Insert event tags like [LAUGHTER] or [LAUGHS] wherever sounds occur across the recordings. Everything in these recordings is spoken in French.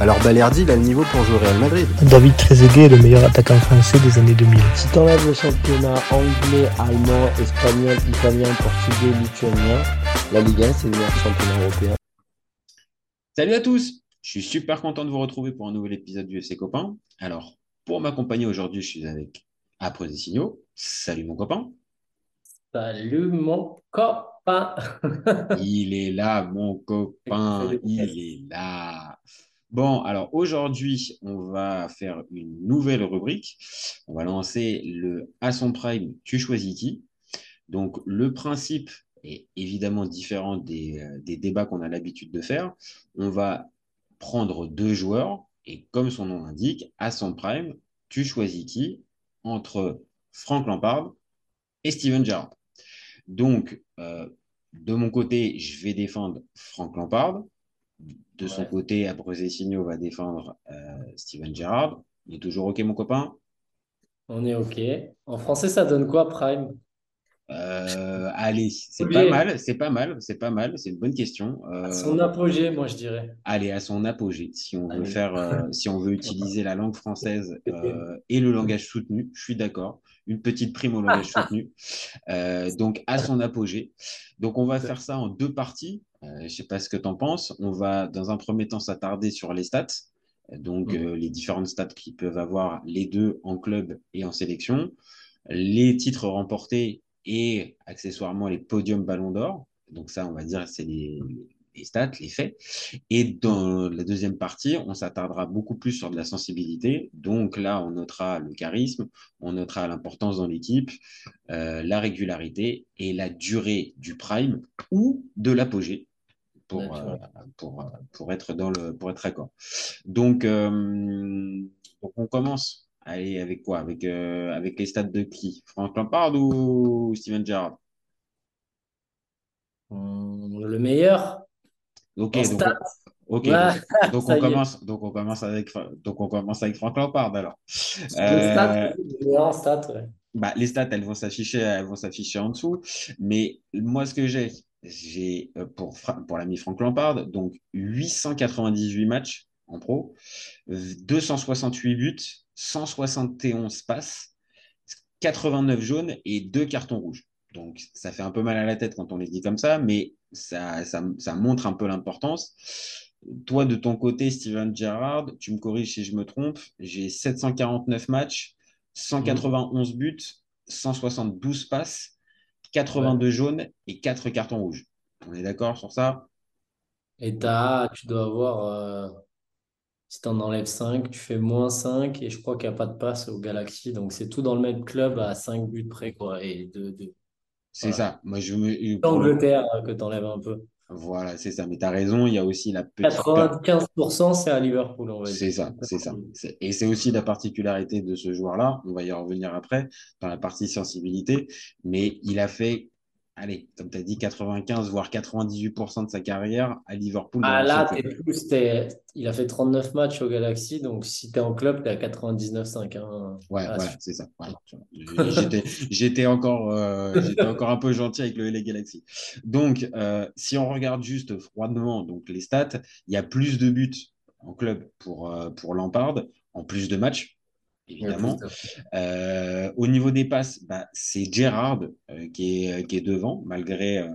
alors Balerdi, il a le niveau pour jouer au Real Madrid. David Trezeguet est le meilleur attaquant français des années 2000. Si t'enlèves le championnat anglais, allemand, espagnol, italien, portugais, lituanien, la Ligue 1, c'est le meilleur championnat européen. Salut à tous Je suis super content de vous retrouver pour un nouvel épisode du FC Copain. Alors, pour m'accompagner aujourd'hui, je suis avec Après des signaux. Salut mon copain. Salut mon copain. [LAUGHS] il est là, mon copain. Il est là. Bon, alors aujourd'hui, on va faire une nouvelle rubrique. On va lancer le à son prime, tu choisis qui. Donc, le principe est évidemment différent des, euh, des débats qu'on a l'habitude de faire. On va prendre deux joueurs et comme son nom l'indique, à son prime, tu choisis qui entre Frank Lampard et Steven Gerrard. Donc, euh, de mon côté, je vais défendre Frank Lampard. De son côté, Signo va défendre euh, Steven Gerrard. Il est toujours OK, mon copain? On est OK. En français, ça donne quoi, Prime? Euh, allez, c'est pas mal, c'est pas mal, c'est pas mal, c'est une bonne question. Euh, à son apogée, moi je dirais. Allez, à son apogée, si on veut faire, [LAUGHS] si on veut utiliser la langue française [LAUGHS] et le langage soutenu, je suis d'accord. Une petite prime au langage [LAUGHS] soutenu. donc à son apogée. Donc on va faire ça en deux parties. Euh, je ne sais pas ce que tu en penses. On va, dans un premier temps, s'attarder sur les stats. Donc, euh, les différentes stats qui peuvent avoir les deux en club et en sélection. Les titres remportés et accessoirement les podiums ballon d'or. Donc, ça, on va dire, c'est les, stats, les faits. Et dans la deuxième partie, on s'attardera beaucoup plus sur de la sensibilité. Donc là, on notera le charisme, on notera l'importance dans l'équipe, euh, la régularité et la durée du prime ou de l'apogée pour, euh, pour, euh, pour, être dans le pour être d'accord. Donc, euh, donc on commence. Allez, avec quoi? Avec, avec les stats de qui? Frank Lampard ou Steven Gerrard? Le meilleur. Ok, donc, ok, donc, [LAUGHS] on commence, donc on commence avec donc on commence avec Frank Lampard alors. Les stats, bah, les stats, elles vont s'afficher, elles vont s'afficher en dessous. Mais moi, ce que j'ai, j'ai euh, pour, pour l'ami Franck Lampard, donc 898 matchs en pro, 268 buts, 171 passes, 89 jaunes et 2 cartons rouges. Donc ça fait un peu mal à la tête quand on les dit comme ça, mais ça, ça, ça montre un peu l'importance. Toi, de ton côté, Steven Gerrard, tu me corriges si je me trompe, j'ai 749 matchs, 191 buts, 172 passes, 82 jaunes et 4 cartons rouges. On est d'accord sur ça? Et as, tu dois avoir, euh, si tu en enlèves 5, tu fais moins 5 et je crois qu'il n'y a pas de passe au Galaxy. Donc c'est tout dans le même club à 5 buts près. Quoi, et de, C'est ça. Moi, je me... L'Angleterre euh, que tu enlèves un peu. Voilà, c'est ça. Mais tu as raison, il y a aussi la petite. 95%, c'est à Liverpool, on va dire. C'est ça, c'est ça. Et c'est aussi la particularité de ce joueur-là. On va y revenir après, dans la partie sensibilité. Mais il a fait allez, comme tu as dit, 95 voire 98% de sa carrière à Liverpool. Ah là, es plus, il a fait 39 matchs au Galaxy, donc si tu es en club, tu es à 99,5. Hein. Ouais, ah, c'est ça. [LAUGHS] J'étais encore, euh, encore un peu gentil avec le LA Galaxy. Donc, euh, si on regarde juste froidement donc les stats, il y a plus de buts en club pour, euh, pour Lampard, en plus de matchs évidemment. Euh, au niveau des passes, bah, c'est Gérard euh, qui, est, qui est devant, malgré euh,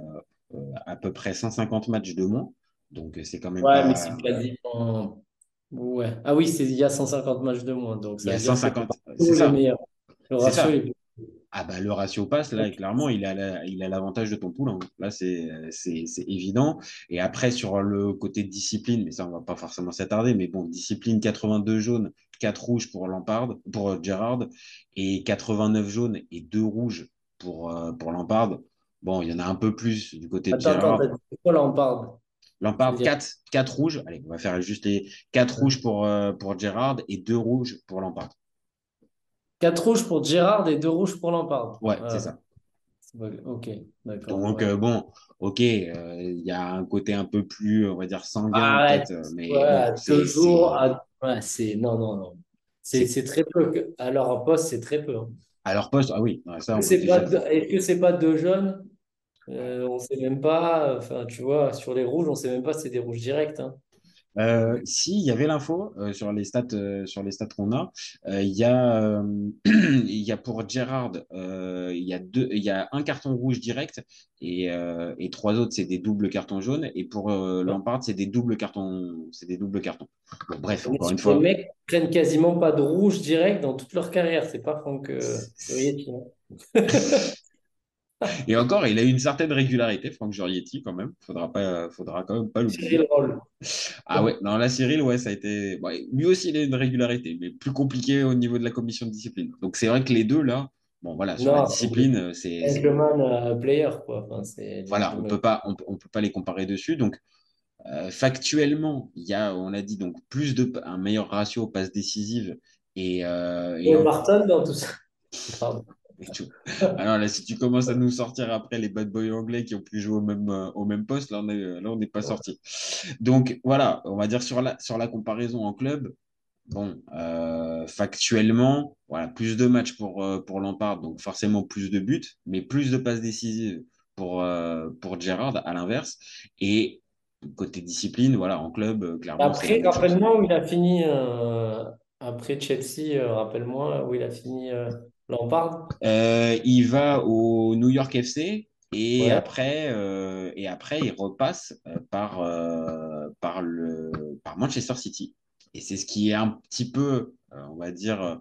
à peu près 150 matchs de moins. Donc, c'est quand même. Ouais, mais c'est quasiment. Ouais. Ah oui, il y a 150 matchs de moins. Donc il y a 150. C'est ça. Le ratio est ah bah, le ratio passe, là, clairement, il a, il a l'avantage de ton poulain. Là, c'est, c'est, évident. Et après, sur le côté de discipline, mais ça, on va pas forcément s'attarder, mais bon, discipline 82 jaunes, 4 rouges pour Lampard, pour Gerrard, et 89 jaunes et 2 rouges pour, euh, pour Lampard. Bon, il y en a un peu plus du côté de Gerrard. Pourquoi Lampard? Lampard, 4, 4 rouges. Allez, on va faire juste les 4 rouges pour, euh, pour Gerrard et 2 rouges pour Lampard. 4 rouges pour Gérard et 2 rouges pour Lampard. Ouais, c'est ça. Ok, d'accord. Donc, ouais. euh, bon, ok, euh, il y a un côté un peu plus, on va dire, sanguin, peut-être, euh, mais ouais, à bon, deux c'est, à- non, non, non. C'est très peu. À leur poste, c'est très peu. hein. à leur poste, ah oui, ça, pas déjà. deux- Est-ce que c'est pas deux jeunes? Euh, on sait même pas. Enfin, tu vois, sur les rouges, on sait même pas si c'est des rouges directs. hein. Euh, si, il y avait l'info euh, sur les stats, euh, sur les stats qu'on a. Euh, Il y a, euh, [CLEARS THROAT] il y a pour Gerrard, euh, il y a deux, il y a un carton rouge direct et, euh, et trois autres c'est des doubles cartons jaunes. Et pour Lampard, c'est des doubles cartons, c'est des doubles cartons. Bon, bref, encore une Les fois. mecs prennent quasiment pas de rouge direct dans toute leur carrière. C'est pas Franck euh, hein. [LAUGHS] [LAUGHS] Et encore, il a eu une certaine régularité, Franck Giorietti, quand même. Faudra pas, faudra quand même pas l'oublier. Cyril Roll. Ah ouais, non, la Cyril, ouais, ça a été. lui aussi, il a une régularité, mais plus compliqué au niveau de la commission de discipline. Donc c'est vrai que les deux, là, bon, voilà, sur la discipline, c'est. gentleman euh, player, quoi. Enfin, Voilà, on peut pas, on, peut- on peut pas les comparer dessus. Donc, euh, factuellement, il y a, on a dit, donc, plus de, un meilleur ratio aux passes décisives et, euh, et Et en- Barton dans tout ça. Pardon. [LAUGHS] Alors là, si tu commences à nous sortir après les bad boys anglais qui ont pu jouer au même, euh, au même poste, là, on est, là, on n'est pas sorti. Donc voilà, on va dire sur la, sur la comparaison en club, bon, euh, factuellement, voilà, plus de matchs pour, euh, pour Lampard, donc forcément plus de buts, mais plus de passes décisives pour, euh, pour Gerrard à l'inverse. Et côté discipline, voilà, en club, clairement, Après, rappelle-moi où il a fini après Chelsea, rappelle-moi où il a fini Lampard. Euh, il va au New York FC et Ouais. après, euh, et après il repasse euh, par, euh, par, le, par Manchester City. Et c'est ce qui est un petit peu, on va dire,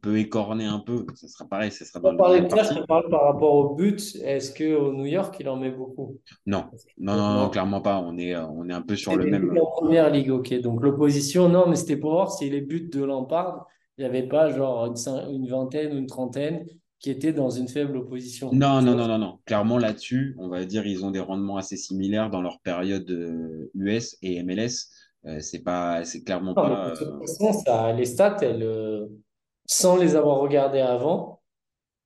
peut écorner un peu. Ce sera pareil, ce sera dans Pour le parler deuxième de ça, je parle par rapport au but. Est-ce qu'au New York, il en met beaucoup? Non, non, non, non, clairement pas. On est, on est un peu sur le même. en première ligue, ok. Donc l'opposition, non, mais c'était pour voir si les buts de Lampard, il n'y avait pas genre une, vingtaine ou une trentaine qui étaient dans une faible opposition. Non, non, non, non, non. Clairement, là-dessus, on va dire, ils ont des rendements assez similaires dans leur période euh, US et MLS. Euh, c'est pas, c'est clairement Non, pas. de toute euh, façon, ça, les stats, elles, euh, sans les avoir regardées avant,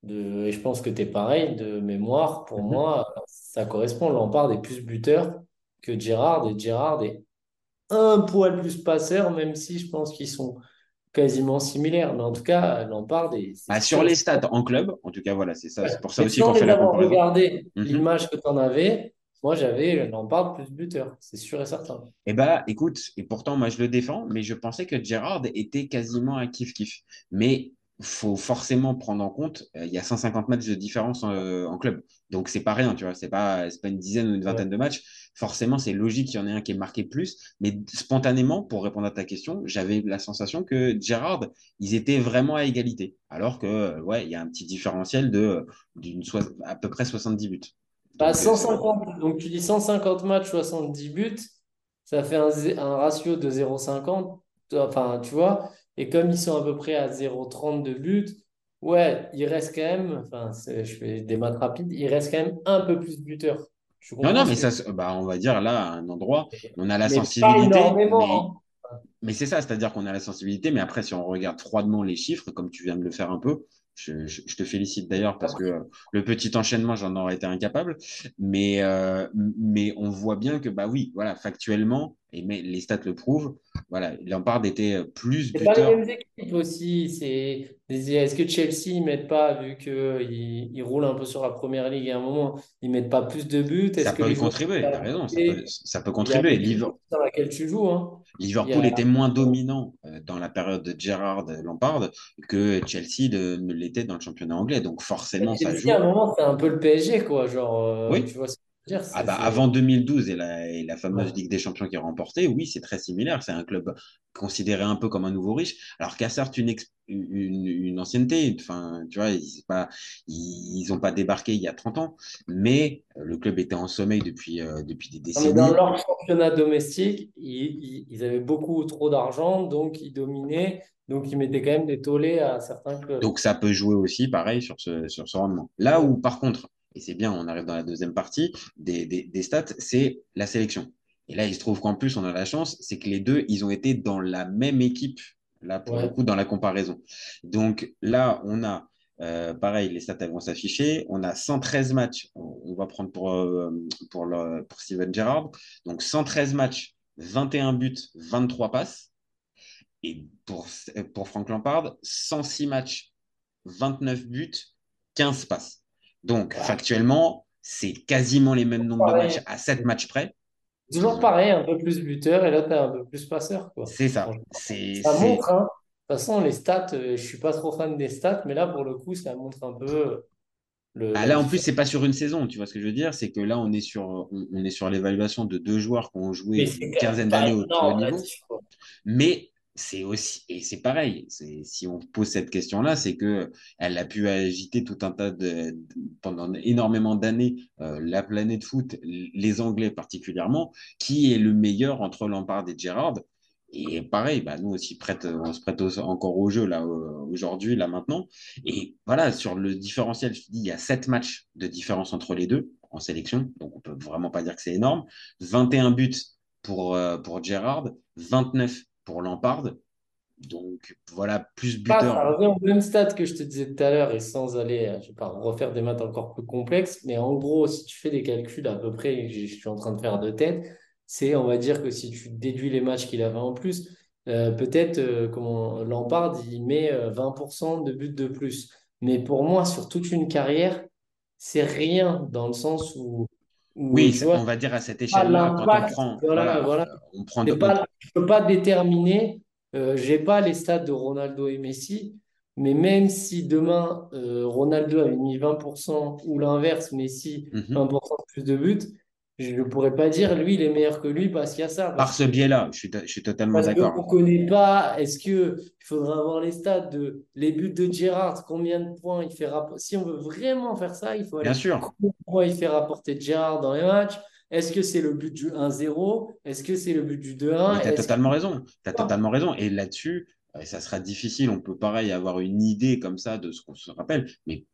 de, et je pense que tu es pareil, de mémoire, pour Mhm. moi, ça correspond. Lampard est plus buteur que Gerrard, et Gerrard est un poil plus passeur, même si je pense qu'ils sont quasiment similaires. Mais en tout cas, Lampard est. Bah, sur les stats en club, en tout cas, voilà, c'est ça. C'est pour ça Mais aussi qu'on fait la comparaison. Mhm. l'image que tu en avais, moi j'avais Lampard plus buteur, c'est sûr et certain. Eh bah, écoute, et pourtant, moi, je le défends, mais je pensais que Gerrard était quasiment un kiff-kiff. Mais faut forcément prendre en compte, euh, il y a 150 matchs de différence euh, en club. Donc, c'est pas rien, tu vois. C'est pas, une dizaine ou une vingtaine de matchs. Forcément, c'est logique qu'il y en ait un qui est marqué plus. Mais spontanément, pour répondre à ta question, j'avais la sensation que Gerrard, ils étaient vraiment à égalité. Alors que, euh, ouais, il y a un petit différentiel de, d'une à peu près 70 buts. Bah, Donc, euh, 150, donc tu dis 150 matchs, 70 buts, ça fait un, un ratio de 0,50. Enfin, tu vois, et comme ils sont à peu près à 0,30 de buts, ouais, il reste quand même, enfin, je fais des maths rapides, il reste quand même un peu plus buteur. Je Non, non, mais ça, bah, on va dire là, à un endroit, on a la mais pas sensibilité. Mais, hein. mais c'est ça, c'est-à-dire qu'on a la sensibilité, mais après, si on regarde froidement les chiffres, comme tu viens de le faire un peu, je, je- je te félicite d'ailleurs parce que le petit enchaînement, j'en aurais été incapable. Mais, euh, mais on voit bien que, bah oui, voilà, factuellement, et mais les stats le prouvent, voilà, Lampard était plus C'est pas les buteur. mêmes équipes aussi. C'est Est-ce que Chelsea ils mettent pas, vu qu'ils ils roulent un peu sur la première ligue à un moment, ils mettent pas plus de buts? Ça que peut y les autres contribuer, tu as raison, ça peut, ça peut contribuer. dans laquelle tu joues, hein. Liverpool a- était moins dominant euh, dans la période de Gerrard Lampard que Chelsea ne l'était dans le championnat anglais. Donc forcément, ça joue. à un moment, c'est un peu le PSG, quoi. Genre, euh, Oui. tu vois ce Ah bah, avant 2012 et la, et la fameuse Ouais. Ligue des Champions qui est remportée, oui, c'est très similaire. C'est un club considéré un peu comme un nouveau riche, alors a certes une, ex- une, une ancienneté. Enfin, tu vois, ils c'est pas, ils ont pas débarqué il y a 30 ans, mais euh, le club était en sommeil depuis, euh, depuis des décennies. dans leur championnat domestique, ils, ils- ils avaient beaucoup trop d'argent, donc ils dominaient, donc ils mettaient quand même des tollés à certains clubs. Donc ça peut jouer aussi pareil sur ce, sur ce rendement. Là où par contre, et c'est bien, on arrive dans la deuxième partie des, des, des stats, c'est la sélection. Et là, il se trouve qu'en plus, on a la chance, c'est que les deux, ils ont été dans la même équipe, là pour Ouais. le coup, dans la comparaison. Donc là, on a Euh, pareil, les stats elles vont s'afficher. On a 113 matchs. On, on va prendre pour, euh, pour, le, pour Steven Gerrard. Donc 113 matchs, 21 buts, 23 passes. Et pour, pour Frank Lampard, 106 matchs, 29 buts, 15 passes. Donc, factuellement, c'est quasiment les mêmes nombres de matchs à 7 matchs près. Toujours pareil, un peu plus buteur et là, tu as un peu plus passeur. C'est ça. C'est, Ça montre, hein. De toute façon, les stats, euh, je suis pas trop fan des stats, mais là, pour le coup, ça montre un peu euh, le. Ah, là, en plus, c'est pas sur une saison, tu vois ce que je veux dire? C'est que là, on est sur, on, on est sur l'évaluation de deux joueurs qui ont joué une quinzaine d'années au haut niveau. Mais c'est aussi, et c'est pareil, si on pose cette question-là, c'est que elle a pu agiter tout un tas de, pendant énormément d'années, euh, la planète foot, les Anglais particulièrement, qui est le meilleur entre Lampard et Gerrard. Et pareil, bah, nous aussi prête, on se prête encore au jeu là aujourd'hui, là maintenant. Et voilà, sur le différentiel, je te dis, il y a sept matchs de différence entre les deux en sélection, donc on peut vraiment pas dire que c'est énorme. 21 buts pour, euh, pour Gerrard, 29 pour Lampard. Donc voilà, plus Ah, ça buteur. revient au même stade que je te disais tout à l'heure et sans aller, euh, je vais pas refaire des maths encore plus complexes, mais en gros, si tu fais des calculs à peu près, je suis en train de faire de tête, c'est, on va dire que si tu déduis les matchs qu'il avait en plus, euh, peut-être, euh, comment, Lampard, il met euh, 20% de buts de plus. Mais pour moi, sur toute une carrière, c'est rien dans le sens où, Oui, on va dire à cette échelle-là, quand on prend, voilà, voilà, voilà. on prend C'est de, pas, je peux pas déterminer, euh, j'ai pas les stats de Ronaldo et Messi, mais même si demain euh, Ronaldo avait mis 20% ou l'inverse, Messi Mhm. 20% plus de buts, je ne pourrais pas dire lui il est meilleur que lui parce qu'il y a ça. Par ce biais-là, je suis, je suis totalement d'accord. ne connaît pas, est-ce que il faudra avoir les stats de les buts de Gerrard, combien de points il fait rapporter. Si on veut vraiment faire ça, il faut aller Bien sûr. combien de points il fait rapporter Gerrard dans les matchs? Est-ce que c'est le but du 1-0? Est-ce que c'est le but du 2-1? Mais tu as que- totalement raison. Tu as totalement raison. Et là-dessus, euh, ça sera difficile. On peut pareil avoir une idée comme ça de ce qu'on se rappelle. Mais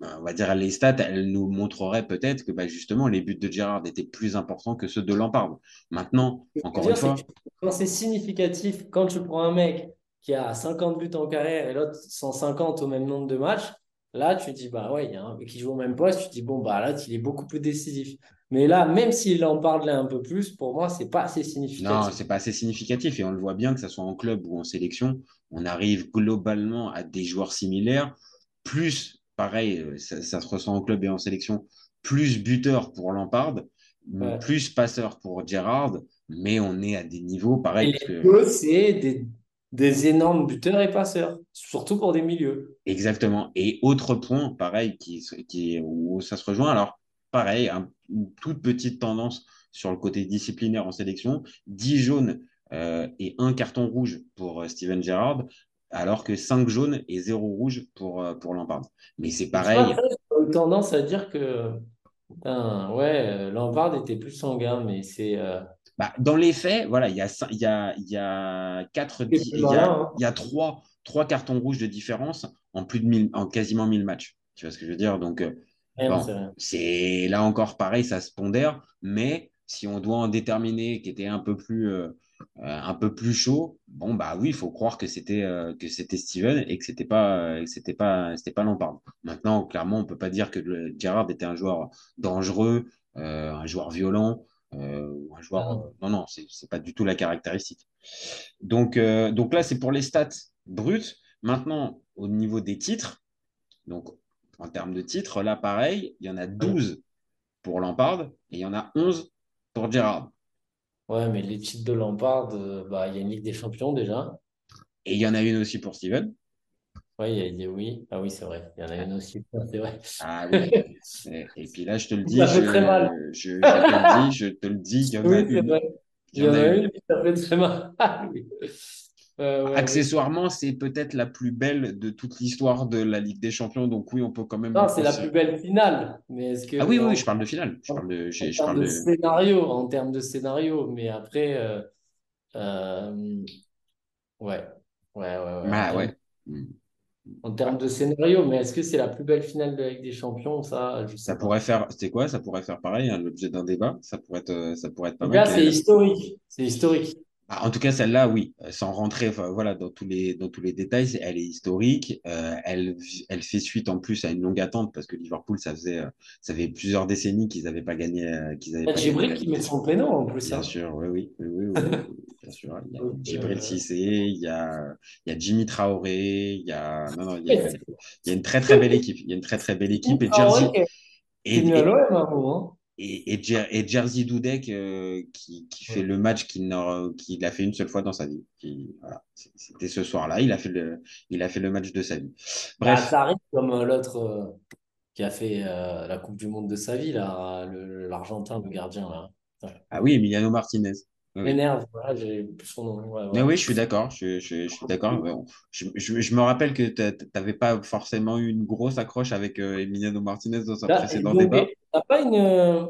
on va dire les stats, elles nous montreraient peut-être que bah, justement les buts de Gerrard étaient plus importants que ceux de Lampard. Maintenant, encore une fois, quand c'est significatif, quand tu prends un mec qui a 50 buts en carrière et l'autre 150 au même nombre de matchs, là, tu dis, bah ouais, il y a un mec qui joue au même poste, tu dis, bon, bah là, il est beaucoup plus décisif. Mais là, même s'il en parlait un peu plus, pour moi, c'est pas assez non, significatif. c'est pas assez significatif. Et on le voit bien que ce soit en club ou en sélection, on arrive globalement à des joueurs similaires. Plus, pareil, euh, ça, ça se ressent en club et en sélection, plus buteur pour Lampard, Ouais. plus passeur pour Gerrard. Mais on est à des niveaux pareils. que... deux, c'est des, des énormes buteurs et passeurs, surtout pour des milieux. Exactement. Et autre point, pareil, qui, qui, où ça se rejoint. Alors, pareil, un- une toute petite tendance sur le côté disciplinaire en sélection. 10 jaunes euh, et un carton rouge pour euh, Steven Gerrard, alors que 5 jaunes et 0 rouge pour, euh, pour Lampard. Mais c'est pareil. j'ai tendance à dire que, putain, ouais, euh, Lampard était plus sanguin, mais c'est. euh, Bah, dans les faits, voilà, il y a, y a, il y a quatre, c'est di- plus il y malin, a, il y a trois, trois cartons rouges de différence en plus de 1000, en quasiment 1000 matchs. Tu vois ce que je veux dire? Donc, Bon, c'est là encore pareil, ça se pondère, mais si on doit en déterminer qui était un peu plus, euh, un peu plus chaud, bon bah oui, il faut croire que c'était euh, que c'était Steven et que c'était pas euh, et que c'était pas c'était pas Lampard. Maintenant, clairement, on peut pas dire que le, Gerrard était un joueur dangereux, euh, un joueur violent, euh, un joueur. Ah non. euh, non, non, c'est pas du tout la caractéristique. Donc, euh, donc là, c'est pour les stats brutes. Maintenant, au niveau des titres, donc en termes de titres, là, pareil, il y en a 12 pour Lampard et il y en a 11 pour Gerrard. Ouais, mais les titres de Lampard, euh, bah, il y a une Ligue des Champions déjà. Et il y en a une aussi pour Steven. Ouais, il y a, a- oui. Ah oui, c'est vrai. Il y en a une aussi. [LAUGHS] C'est vrai. Ah oui. Et, puis là, je te le dis, Ça je, fait très mal. je, je te le dis, je te le dis, il y en a Oui, c'est une. vrai. Il y en a une qui ça fait très mal. [LAUGHS] Euh, ouais, ouais. Accessoirement, c'est peut-être la plus belle de toute l'histoire de la Ligue des Champions. Donc oui, on peut quand même Non, c'est la plus belle finale. Mais est-ce que Ah oui, oui, je parle de finale. Je en- parle de, en j'ai- je termes parle de de. scénario, en termes de scénario, mais après, euh, euh, ouais, ouais, ouais, ouais. En Ah termes, ouais. En termes de scénario, mais est-ce que c'est la plus belle finale de la Ligue des Champions? Ça, je Ça sais pas. pourrait faire, c'est quoi? Ça pourrait faire pareil, hein, l'objet d'un débat. Ça pourrait être, ça pourrait être pas mal. c'est historique. C'est historique. Ah, en tout cas, celle-là, oui, euh, sans rentrer enfin, voilà, dans, tous les, dans tous les détails, elle est historique. Euh, elle, elle fait suite en plus à une longue attente parce que Liverpool, ça faisait, euh, ça fait plusieurs décennies qu'ils n'avaient pas gagné. qu'ils avaient Il y a pas Djibril gagné la qui met son prénom en plus. Bien hein. sûr, oui, oui, oui, oui, oui, oui, bien sûr. [LAUGHS] Il y a euh, Cissé, il y a, il y a Jimmy Traoré, il y a, non, non, il y a, [LAUGHS] il y a une très très belle équipe. Il y a une très très belle équipe et Jersey et, à et, et, et, Jer- et Jersey Dudek euh, qui, qui fait Ouais. le match qu'il n'a- qu'il a fait une seule fois dans sa vie. Voilà, c'était ce soir-là, il a fait le, il a fait le match de sa vie. Bah, Bref, ça arrive comme euh, l'autre euh, qui a fait euh, la Coupe du Monde de sa vie, le- l'Argentin, le gardien. Là. Ah oui, Emiliano Martinez. Oui, m'énerve, voilà, j'ai plus son nom. Ouais, Mais oui, je suis d'accord. Je, je- je suis d'accord. Je, me rappelle que tu n'avais pas forcément eu une grosse accroche avec Emiliano Martinez dans un Là, précédent donc, débat. T'as pas une, euh,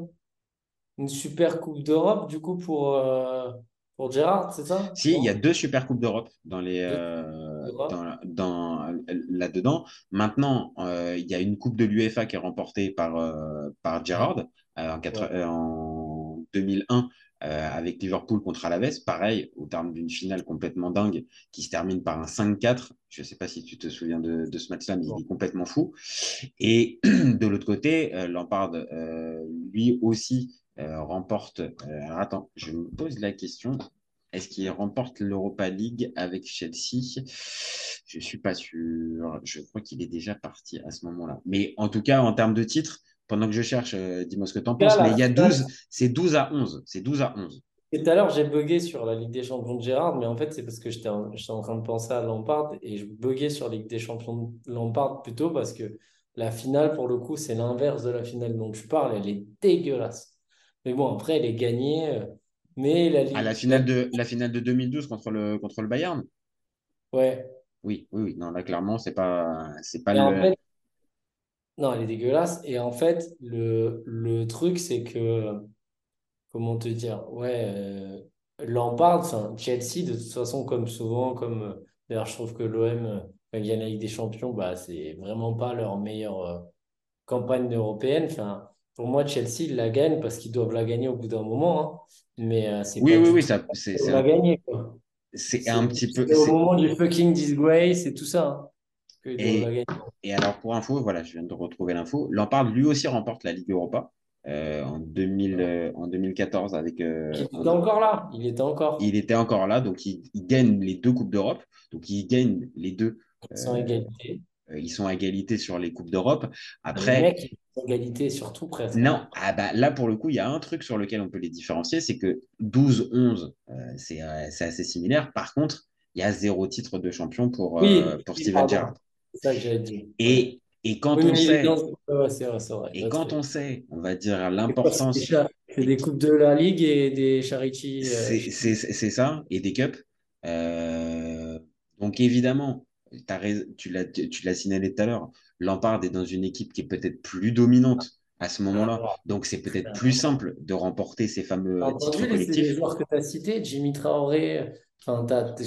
une super Coupe d'Europe, du coup, pour, euh, pour Gérard, c'est ça? Si, il y a deux Super Coupes d'Europe dans les Deux euh, d'Europe. dans, dans là-dedans. Maintenant, euh, il y a une Coupe de l'UEFA qui est remportée par euh, par Gerrard euh, en, quatre- Ouais. euh, en 2001 euh, avec Liverpool contre Alaves. Pareil, au terme d'une finale complètement dingue qui se termine par un 5-4. Je ne sais pas si tu te souviens de, ce match-là, mais il est complètement fou. Et [CLEARS THROAT] de l'autre côté, euh, Lampard, euh, lui aussi, remporte. alors attends, je me pose la question. Est-ce qu'il remporte l'Europa League avec Chelsea? Je suis pas sûr. Je crois qu'il est déjà parti à ce moment-là. Mais en tout cas, en termes de titres, pendant que je cherche, euh, dis-moi ce que tu en penses. Là, Mais il y a là, 12, c'est 12 à 11. C'est 12 à 11. Et tout à l'heure, j'ai bugué sur la Ligue des Champions de Gérard, mais en fait, c'est parce que j'étais en, train de penser à Lampard et je buguais sur la Ligue des Champions de Lampard plutôt parce que la finale, pour le coup, c'est l'inverse de la finale dont tu parles. Elle est dégueulasse. Mais bon, après, elle est gagnée. euh, Mais la À Ligue. la finale de, la finale de 2012 contre le, contre le Bayern? Ouais. Oui, oui, oui. Non, là, clairement, c'est pas, c'est pas en le. fait, non, elle est dégueulasse. Et en fait, le, le truc, c'est que, comment te dire, ouais, euh, Lampard, enfin, Chelsea, de toute façon, comme souvent, comme euh, d'ailleurs, je trouve que l'OM, euh, quand ils gagnent la Ligue des Champions, bah, c'est vraiment pas leur meilleure euh, campagne européenne. Enfin, pour moi, Chelsea, ils la gagnent parce qu'ils doivent la gagner au bout d'un moment. hein. Mais euh, c'est Oui, pas oui, oui, ça, c'est, la un, gagner, quoi. c'est C'est un petit peu. c'est au moment du fucking disgrace et tout ça hein, Et, alors, pour info, voilà, je viens de retrouver l'info. Lampard, lui aussi, remporte la Ligue Europa euh, en, 2000, euh, en 2014 avec. euh, Il était en- encore là. Il était encore. il était encore là, donc il, il gagne les deux Coupes d'Europe. Donc il gagne les deux. Égalité. ils sont à égalité sur les Coupes d'Europe. Les Après, mecs, ils sont égalité sur tout presque. non, ah bah, là pour le coup, il y a un truc sur lequel on peut les différencier, c'est que 12-11, euh, c'est assez similaire. Par contre, il y a zéro titre de champion pour, Oui, pour oui, Steven. Gerrard. C'est ça que j'avais dit. Et, et quand Oui, on sait, ouais, vrai, vrai. et quand on sait, on va dire l'importance, des cha- c'est des coupes de la Ligue et des charity. euh, c'est ça, et des cups. Euh, donc évidemment, tu l'as tu signalé tout à l'heure, Lampard est dans une équipe qui est peut-être plus dominante à ce moment-là. Donc c'est peut-être plus simple de remporter ces fameux titres entendu les, collectifs. joueurs que tu as cités, Jimmy Traoré, enfin, t'as, t'es-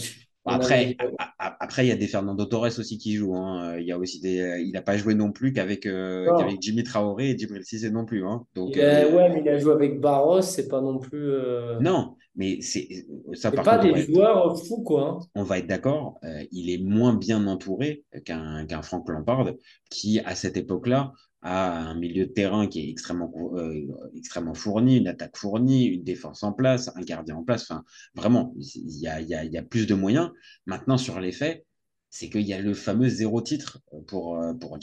Après, avait- après, il y a des Fernando Torres aussi qui jouent. hein. Il y a aussi des, il n'a pas joué non plus qu'avec euh, Jimmy Traoré et Djibril Cissé non plus. hein. Donc il a- euh, ouais, mais il a joué avec Barros, c'est pas non plus. euh, non, mais c'est ça par pas contre, des être, joueurs fous, quoi. hein. on va être d'accord. il est moins bien entouré qu'un qu'un Frank Lampard qui à cette époque-là a un milieu de terrain qui est extrêmement euh, extrêmement fourni, une attaque fournie, une défense en place, un gardien en place. Vraiment, il y a, plus de moyens. Maintenant, sur les faits, c'est qu'il y a le fameux zéro titre pour, euh, pour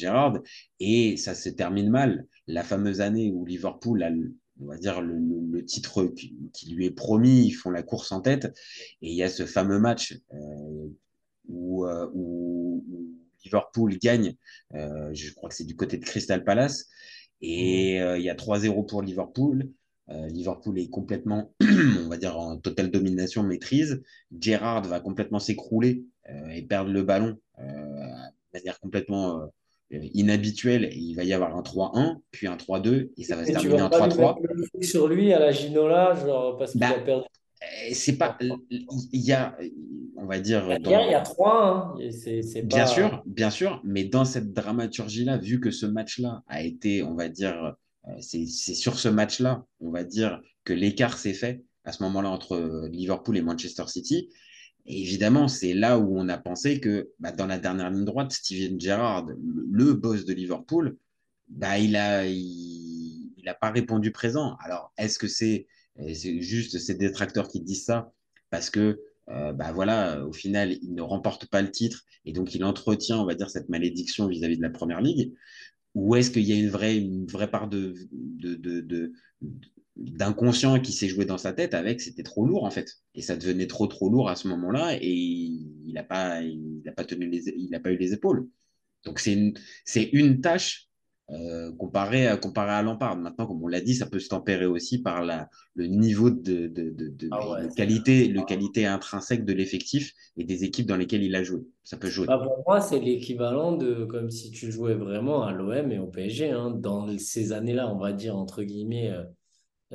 et ça se termine mal. La fameuse année où Liverpool a, on va dire, le, titre qui, lui est promis, ils font la course en tête et il y a ce fameux match euh, où Liverpool gagne, euh, je crois que c'est du côté de Crystal Palace et euh, il y a 3-0 pour Liverpool. Euh, Liverpool est complètement, [CLEARS THROAT] on va dire, en totale domination, maîtrise. Gerrard va complètement s'écrouler et perdre le ballon de manière complètement inhabituelle. Et il va y avoir un 3-1, puis un 3-2, et ça va se Et terminer en pas lui 3-3. mettre le truc sur lui à la Ginola, genre parce qu'il Bah, a perdu. C'est pas, il y a, on va dire, La dans- guerre, il y a 3 hein. Bien pas... sûr, bien sûr, mais dans cette dramaturgie-là, vu que ce match-là a été, on va dire, euh, c'est sur ce match-là, on va dire, que l'écart s'est fait, à ce moment-là entre Liverpool et Manchester City. Et évidemment, c'est là où on a pensé que bah, dans la dernière ligne droite, Steven Gerrard, le, boss de Liverpool, bah, il n'a il, il a pas répondu présent. Alors, est-ce que c'est juste ces détracteurs qui disent ça parce que euh, bah voilà, au final, il ne remporte pas le titre et donc il entretient, on va dire, cette malédiction vis-à-vis de la première ligue. Ou est-ce qu'il y a une vraie, une vraie part de, d'inconscient qui s'est joué dans sa tête avec c'était trop lourd en fait. Et ça devenait trop trop lourd à ce moment-là et il n'a pas il pas tenu les il pas eu les épaules. Donc c'est une c'est une tâche euh, comparé, à, comparé à Lampard. Maintenant, comme on l'a dit, ça peut se tempérer aussi par la, le niveau de, de, de, de, Ah ouais, qualité, le qualité intrinsèque de l'effectif et des équipes dans lesquelles il a joué. Ça peut jouer. Bah, pour moi, c'est l'équivalent de comme si tu jouais vraiment à l'OM et au PSG, hein, dans ces années-là, on va dire, entre guillemets. euh,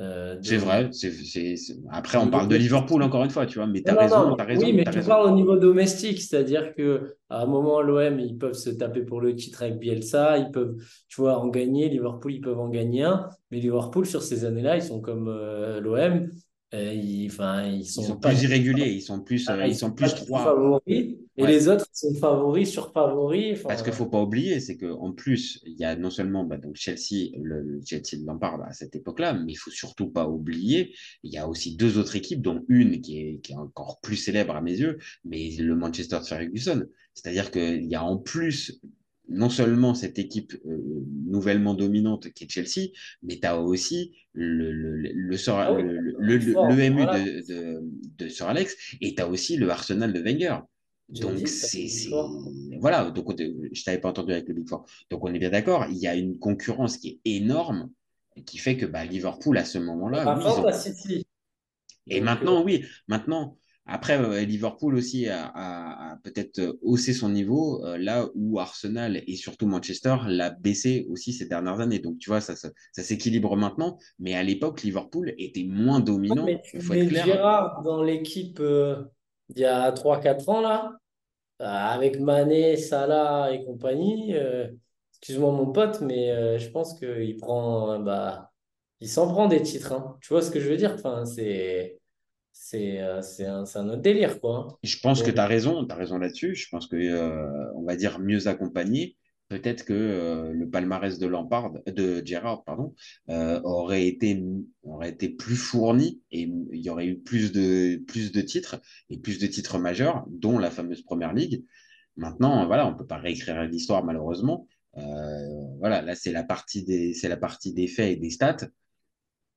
euh, de- C'est vrai. c'est c'est- c'est- Après, on parle de Liverpool encore une fois, tu vois, mais t'as Non, non, raison, oui, mais tu raison. parles au niveau domestique, c'est-à-dire que à un moment, l'OM, ils peuvent se taper pour le titre avec Bielsa, ils peuvent, tu vois, en gagner. Liverpool, ils peuvent en gagner un, mais Liverpool, sur ces années-là, ils sont comme euh, l'OM, euh, ils, sont pas plus irréguliers, ils sont plus, euh, Ah, ils sont plus trois. favoris, et Ouais. les autres sont favoris sur favoris. Enfin, Parce qu'il faut pas oublier, c'est qu'en plus, il y a non seulement bah, donc Chelsea, le, le Chelsea de Lampard à cette époque-là, mais il faut surtout pas oublier, il y a aussi deux autres équipes, dont une qui est, qui est encore plus célèbre à mes yeux, mais le Manchester Ferguson. C'est-à-dire qu'il y a en plus non seulement cette équipe euh, nouvellement dominante qui est Chelsea, mais tu as aussi le, le, le, Ah oui, le, le, le- fort, le MU voilà. de, de, de Sir Alex, et tu as aussi le Arsenal de Wenger. Donc, c'est. Voilà, donc je t'avais pas entendu avec le Big Four. Donc, on est bien d'accord, il y a une concurrence qui est énorme qui fait que bah, Liverpool, à ce moment-là, Par oui, ils contre, ont- à City. Et maintenant, oui, maintenant, après, euh, Liverpool aussi a, a- a peut-être haussé son niveau, euh, là où Arsenal et surtout Manchester l'a baissé aussi ces dernières années. Donc, tu vois, ça, ça, ça s'équilibre maintenant, mais à l'époque, Liverpool était moins euh, dominant, mais faut être mets clair. Gérard dans l'équipe euh, il y a 3-4 ans, là, euh, avec Mané, Salah et compagnie. euh, excuse-moi, mon pote, mais euh, je pense qu'il prend. euh, bah, il s'en prend des titres. hein. Tu vois ce que je veux dire? Enfin, c'est. C'est euh, un, un autre délire, quoi. hein. Je pense que tu as raison, tu as raison là-dessus. Je pense que, euh, on va dire, mieux accompagné, peut-être que euh, le palmarès de Lampard, de Gerrard, pardon, euh, aurait été, aurait été plus fourni et il y aurait eu plus de, plus de titres et plus de titres majeurs, dont la fameuse Première Ligue. Maintenant, voilà, on peut pas réécrire l'histoire malheureusement. Voilà, là c'est la partie des, c'est la partie des faits et des stats.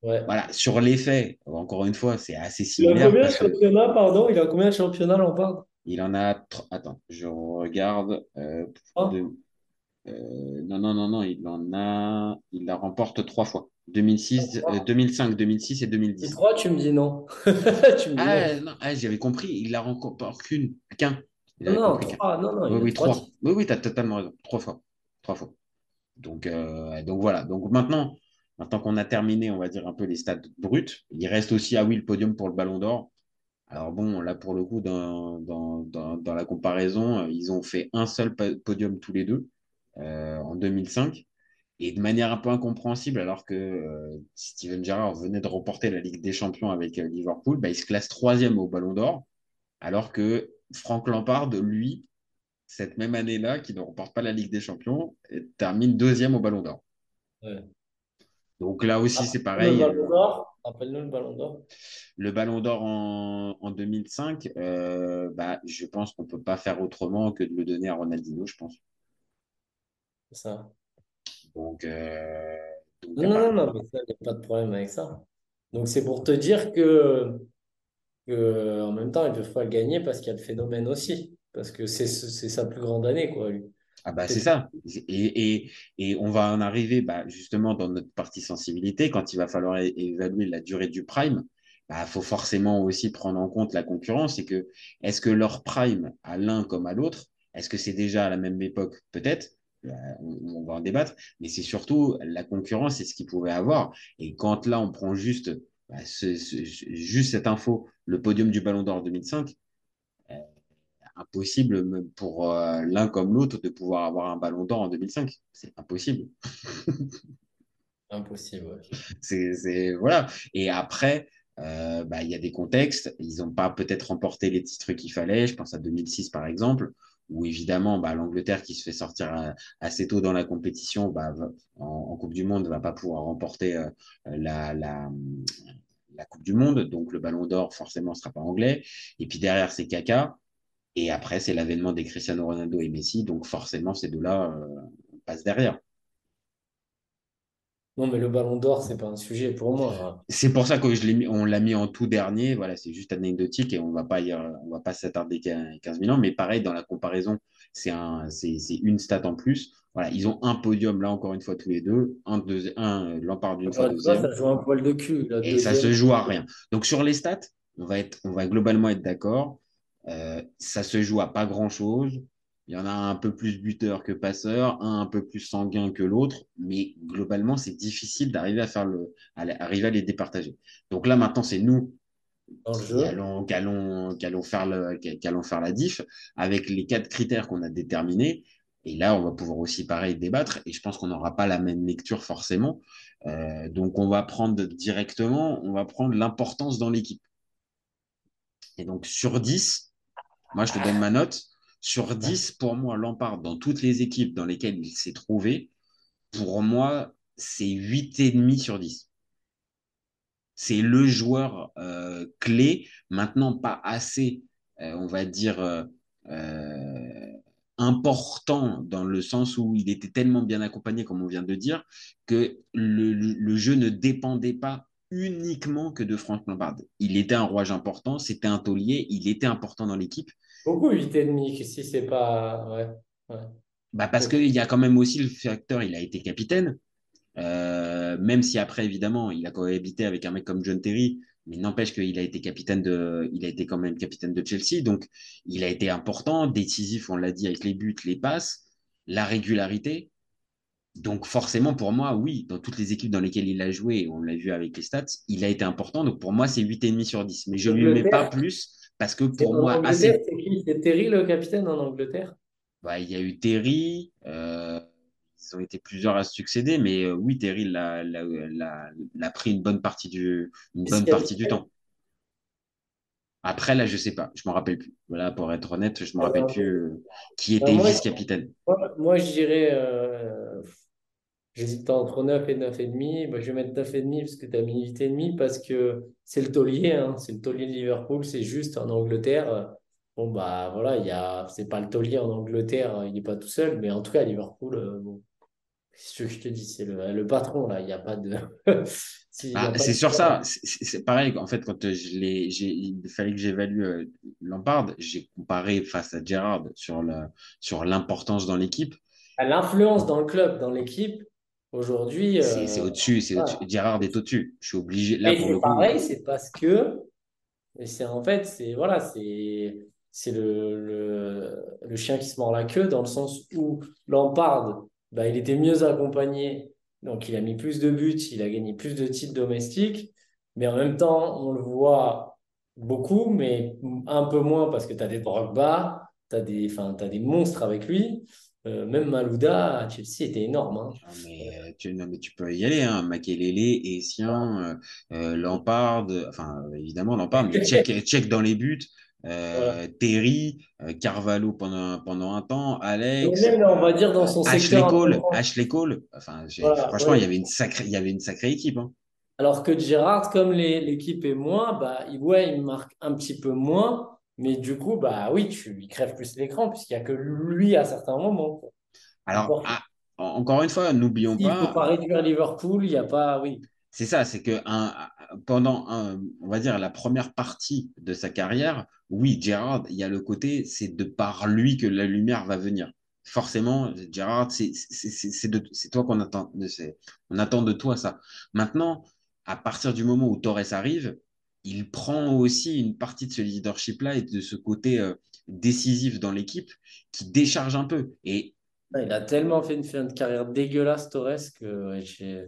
Ouais. Voilà, sur les faits, encore une fois, c'est assez Il a similaire combien de que championnats, pardon? Il a combien de championnats, Lampard? il en a. Attends, je regarde. euh, Ah. de- euh, non, non, non, non, il en a. Il la remporte trois fois. 2006, euh, 2005, 2006 et Et 2010. trois, tu me dis non. [LAUGHS] Tu me dis non. Ah, non, ah, j'avais compris, il la remporte qu'une, qu'un. Non, non, trois, non, non, Oui, oui, trois. Oui, oui, tu as totalement raison. Trois fois. Trois fois. Donc, euh, donc voilà. Donc maintenant, maintenant qu'on a terminé, on va dire un peu les stats brutes, il reste aussi, ah oui, le podium pour le Ballon d'Or. Alors bon, là pour le coup, dans, la comparaison, ils ont fait un seul podium tous les deux euh, en 2005. Et de manière un peu incompréhensible, alors que euh, Steven Gerrard venait de remporter la Ligue des Champions avec euh, Liverpool, bah, il se classe troisième au Ballon d'Or, alors que Frank Lampard, lui, cette même année-là, qui ne remporte pas la Ligue des Champions, termine deuxième au Ballon d'Or. Donc là aussi, c'est Le pareil. Ballon d'Or, rappelle-nous le Ballon d'Or. Le Ballon d'Or en, en 2005, euh, bah, je pense qu'on ne peut pas faire autrement que de le donner à Ronaldinho, je pense. C'est ça. Donc, euh, donc, Non, non, non, non, mais ça, il n'y a pas de problème avec ça. Donc, c'est pour te dire que, que, en même temps, ils ne peuvent pas le gagner parce qu'il y a le phénomène aussi. Parce que c'est c'est sa plus grande année, quoi, lui. Ah bah c'est ça. Et, et, et on va en arriver bah, justement dans notre partie sensibilité, quand il va falloir évaluer la durée du prime, il bah, faut forcément aussi prendre en compte la concurrence. Et que est-ce que leur prime à l'un comme à l'autre, est-ce que c'est déjà à la même époque? Peut-être. Bah, on, on va en débattre, mais c'est surtout la concurrence et ce qu'ils pouvaient avoir. Et quand là, on prend juste, bah, ce- ce- juste cette info, le podium du Ballon d'Or 2005, euh, impossible même pour euh, l'un comme l'autre de pouvoir avoir un ballon d'or en 2005. C'est impossible. [LAUGHS] Impossible, ouais. C'est, voilà. Et après, euh, bah, il y a des contextes. Ils n'ont pas peut-être remporté les titres qu'il fallait. Je pense à 2006 par exemple, où évidemment bah, l'Angleterre qui se fait sortir assez tôt dans la compétition bah, en, Coupe du Monde ne va pas pouvoir remporter euh, la, la, la, Coupe du Monde. Donc le Ballon d'Or forcément ne sera pas anglais. Et puis derrière c'est Kaka. Et après c'est l'avènement des Cristiano Ronaldo et Messi. Donc forcément ces deux-là euh, passent derrière. Non, mais le ballon d'or, c'est pas un sujet pour moi. C'est pour ça que je l'ai mis, on l'a mis en tout dernier. Voilà, c'est juste anecdotique et on va pas on va pas s'attarder 15 000 ans. Mais pareil, dans la comparaison, c'est un, une stat en plus. Voilà, ils ont un podium là encore une fois tous les deux, un, deux, un Lampard d'une fois deuxième. Ça joue un poil de cul. et ça se joue à rien. Donc sur les stats, on va être, on va globalement être d'accord. Euh, ça se joue à pas grand chose. Il y en a un peu plus buteur que passeur, un un peu plus sanguin que l'autre, mais globalement, c'est difficile d'arriver à faire le, à, arriver à les départager. Donc là, maintenant, c'est nous qui allons, qui, allons, qui, allons faire le, qui allons faire la diff avec les quatre critères qu'on a déterminés. Et là, on va pouvoir aussi, pareil, débattre. Et je pense qu'on n'aura pas la même lecture forcément. Euh, donc, on va prendre directement, on va prendre l'importance dans l'équipe. Et donc, sur 10, moi, je te donne ma note. Sur 10, pour moi, Lampard, dans toutes les équipes dans lesquelles il s'est trouvé, pour moi, c'est 8,5 sur 10. C'est le joueur euh, clé, maintenant pas assez, euh, on va dire, euh, important dans le sens où il était tellement bien accompagné, comme on vient de dire, que le, le jeu ne dépendait pas uniquement que de Franck Lampard. Il était un rouage important, c'était un taulier, il était important dans l'équipe. Beaucoup 8,5, si c'est pas. Ouais, Bah parce qu'il y a quand même aussi le facteur, il a été capitaine. Euh, même si après, évidemment, il a cohabité avec un mec comme John Terry, mais n'empêche qu'il a été capitaine de, il a été quand même capitaine de Chelsea, donc il a été important, décisif, on l'a dit, avec les buts, les passes, la régularité. Donc forcément, pour moi, oui, dans toutes les équipes dans lesquelles il a joué, on l'a vu avec les stats, il a été important. Donc pour moi, c'est 8,5 sur 10. Mais je ne lui mets pas plus parce que pour moi, assez... c'est Terry le capitaine en Angleterre? Bah, Il y a eu Terry, euh, ils ont été plusieurs à succéder, mais euh, oui, Terry l'a, pris une bonne partie du, une bonne partie du temps. Après, là, je ne sais pas, je ne me rappelle plus. Voilà, pour être honnête, je ne me rappelle plus euh, qui était vice-capitaine. Moi, je dirais, J'hésite entre 9 et 9,5. Bah, je vais mettre 9,5 parce que tu as mis 8,5 parce que c'est le taulier. Hein. C'est le taulier de Liverpool. C'est juste en Angleterre. Bon, bah voilà, il y a... c'est pas le taulier en Angleterre. Il n'est pas tout seul. Mais en tout cas, à Liverpool, euh, bon. ce que je te dis. C'est le, le patron, là. Il n'y a pas de. [LAUGHS] Ah, c'est sur ça. C'est pareil. En fait, quand je l'ai, il fallait que j'évalue euh, Lampard, j'ai comparé face à Gerrard sur l'importance sur dans l'équipe. L'influence dans le club, dans l'équipe, Aujourd'hui. C'est euh, au-dessus, c'est Gérard est au-dessus. Je suis obligé. Là, pour le pareil, c'est parce que. C'est en fait, c'est voilà, c'est c'est le, le, chien qui se mord la queue dans le sens où Lampard, bah, il était mieux accompagné, donc il a mis plus de buts, il a gagné plus de titres domestiques, mais en même temps, on le voit beaucoup, mais un peu moins parce que tu as des Drogba, tu as, des, as des monstres avec lui. Euh, même Malouda à Chelsea était énorme. Hein. Mais, euh, tu, non, mais tu peux y aller. Hein. Makelele, Essien, euh, Lampard, enfin évidemment Lampard, mais check, [LAUGHS] dans les buts. Terry, Carvalho pendant, pendant un temps, Alex. on va dire dans son Ashley Cole, Ashley Cole. Enfin, franchement, il y avait une sacrée, il y avait une sacrée équipe. Hein. Alors que Gérard, comme l'équipe est moins, bah, ouais, il marque un petit peu moins. Mais du coup, bah oui, tu, il crève plus l'écran puisqu'il n'y a que lui à certains moments. Alors, ah, encore une fois, n'oublions pas. Il ne faut pas réduire Liverpool, il n'y a pas. Oui. C'est ça, c'est que un, pendant, un, on va dire, la première partie de sa carrière, oui, Gérard, il y a le côté, c'est de par lui que la lumière va venir. Forcément, Gérard, c'est toi qu'on attend. On attend de toi ça. Maintenant, à partir du moment où Torres arrive, il prend aussi une partie de ce leadership-là et de ce côté euh, décisif dans l'équipe qui décharge un peu. Et il a tellement fait une carrière dégueulasse, Torres, que j'ai.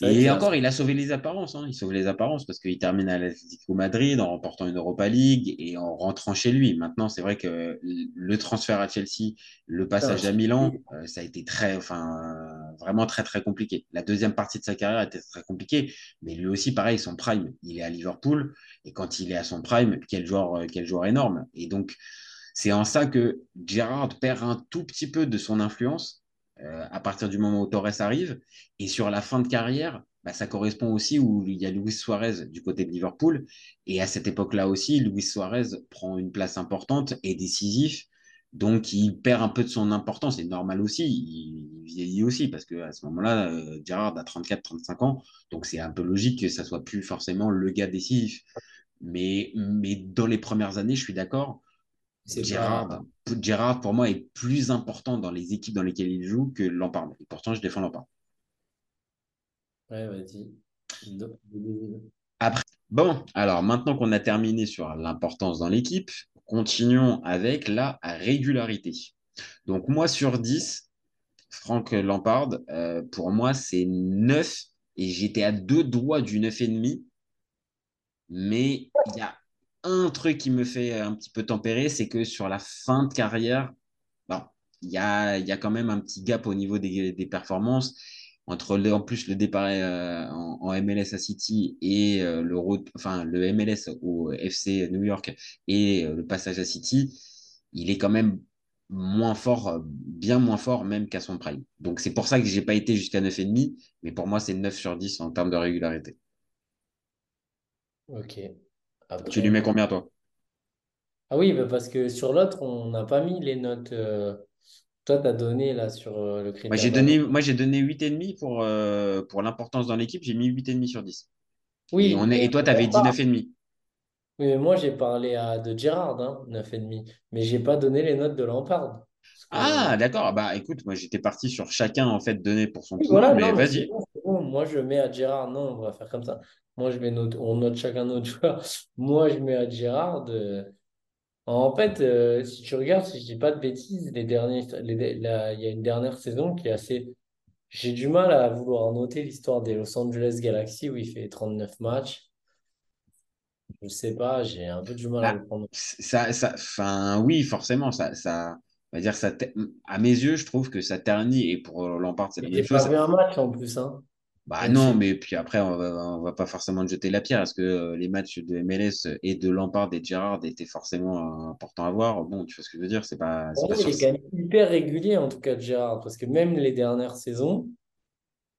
Et encore, il a sauvé les apparences. Hein. Il sauve les apparences parce qu'il termine à l'Atlético Madrid en remportant une Europa League et en rentrant chez lui. Maintenant, c'est vrai que le transfert à Chelsea, le passage à Milan, euh, ça a été très, enfin, vraiment très, très compliqué. La deuxième partie de sa carrière était très compliquée, mais lui aussi, pareil, son prime, il est à Liverpool et quand il est à son prime, quel joueur, euh, quel joueur énorme. Et donc, c'est en ça que Gerrard perd un tout petit peu de son influence euh, à partir du moment où Torres arrive. Et sur la fin de carrière, bah, ça correspond aussi où il y a Luis Suarez du côté de Liverpool. Et à cette époque-là aussi, Luis Suarez prend une place importante et décisif. Donc, il perd un peu de son importance. C'est normal aussi. Il vieillit aussi parce qu'à ce moment-là, euh, Gerrard a 34-35 ans. Donc, c'est un peu logique que ça soit plus forcément le gars décisif. Mais, mais dans les premières années, je suis d'accord. Gérard, Gérard, pour moi, est plus important dans les équipes dans lesquelles il joue que Lampard. Et pourtant, je défends Lampard. Ouais, vas-y. Après, bon, alors maintenant qu'on a terminé sur l'importance dans l'équipe, continuons avec la régularité. Donc, moi, sur 10, Franck Lampard, euh, pour moi, c'est 9 et j'étais à deux doigts du 9,5. Mais il y a un truc qui me fait un petit peu tempérer, c'est que sur la fin de carrière, il y a, y a, quand même un petit gap au niveau des, performances. Entre le, en plus le départ euh, en, MLS à City et euh, le, le MLS au FC New York et euh, le passage à City, il est quand même moins fort, bien moins fort même qu'à son prime. Donc c'est pour ça que j'ai pas été jusqu'à 9,5, mais pour moi c'est 9 sur 10 en termes de régularité. Ok. Tu lui mets combien, toi? Ah oui, bah, parce que sur l'autre, on n'a pas mis les notes. Euh, toi, tu as donné là sur euh, le critère. Moi, j'ai donné, moi, j'ai donné 8,5 pour, euh, pour l'importance dans l'équipe. J'ai mis 8,5 sur 10. Oui, et, on est, et toi, tu avais dit 9,5. Oui, mais moi, j'ai parlé à, de Gérard, hein, 9,5. Mais j'ai pas donné les notes de Lampard. Ah, d'accord. Bah, écoute, moi, j'étais parti sur chacun, en fait, donné pour son tour. mais vas-y. Moi, je mets à Gérard. Non, on va faire comme ça. Moi, je mets on note chacun notre [LAUGHS] joueur. Moi, je mets à Gérard. En fait, euh, si tu regardes, si je dis pas de bêtises, les derniers, il y a une dernière saison qui est assez. J'ai du mal à vouloir noter l'histoire des Los Angeles Galaxy où il fait 39 matchs. Je sais pas, j'ai un peu du mal à bah, le prendre. Ça, ça, enfin, oui, forcément, ça, ça, va dire ça. À mes yeux, je trouve que ça ternit et pour Lampard, c'est la même chose. Il a pas vu un match en plus, hein. Bah non, mais puis après, on va, va pas forcément jeter la pierre. Est-ce que euh, les matchs de MLS et de Lampard et de Gerrard étaient forcément importants à voir? Bon, tu vois ce que je veux dire C'est pas, pas il est quand même hyper régulier, en tout cas, de Gerrard, parce que même les dernières saisons,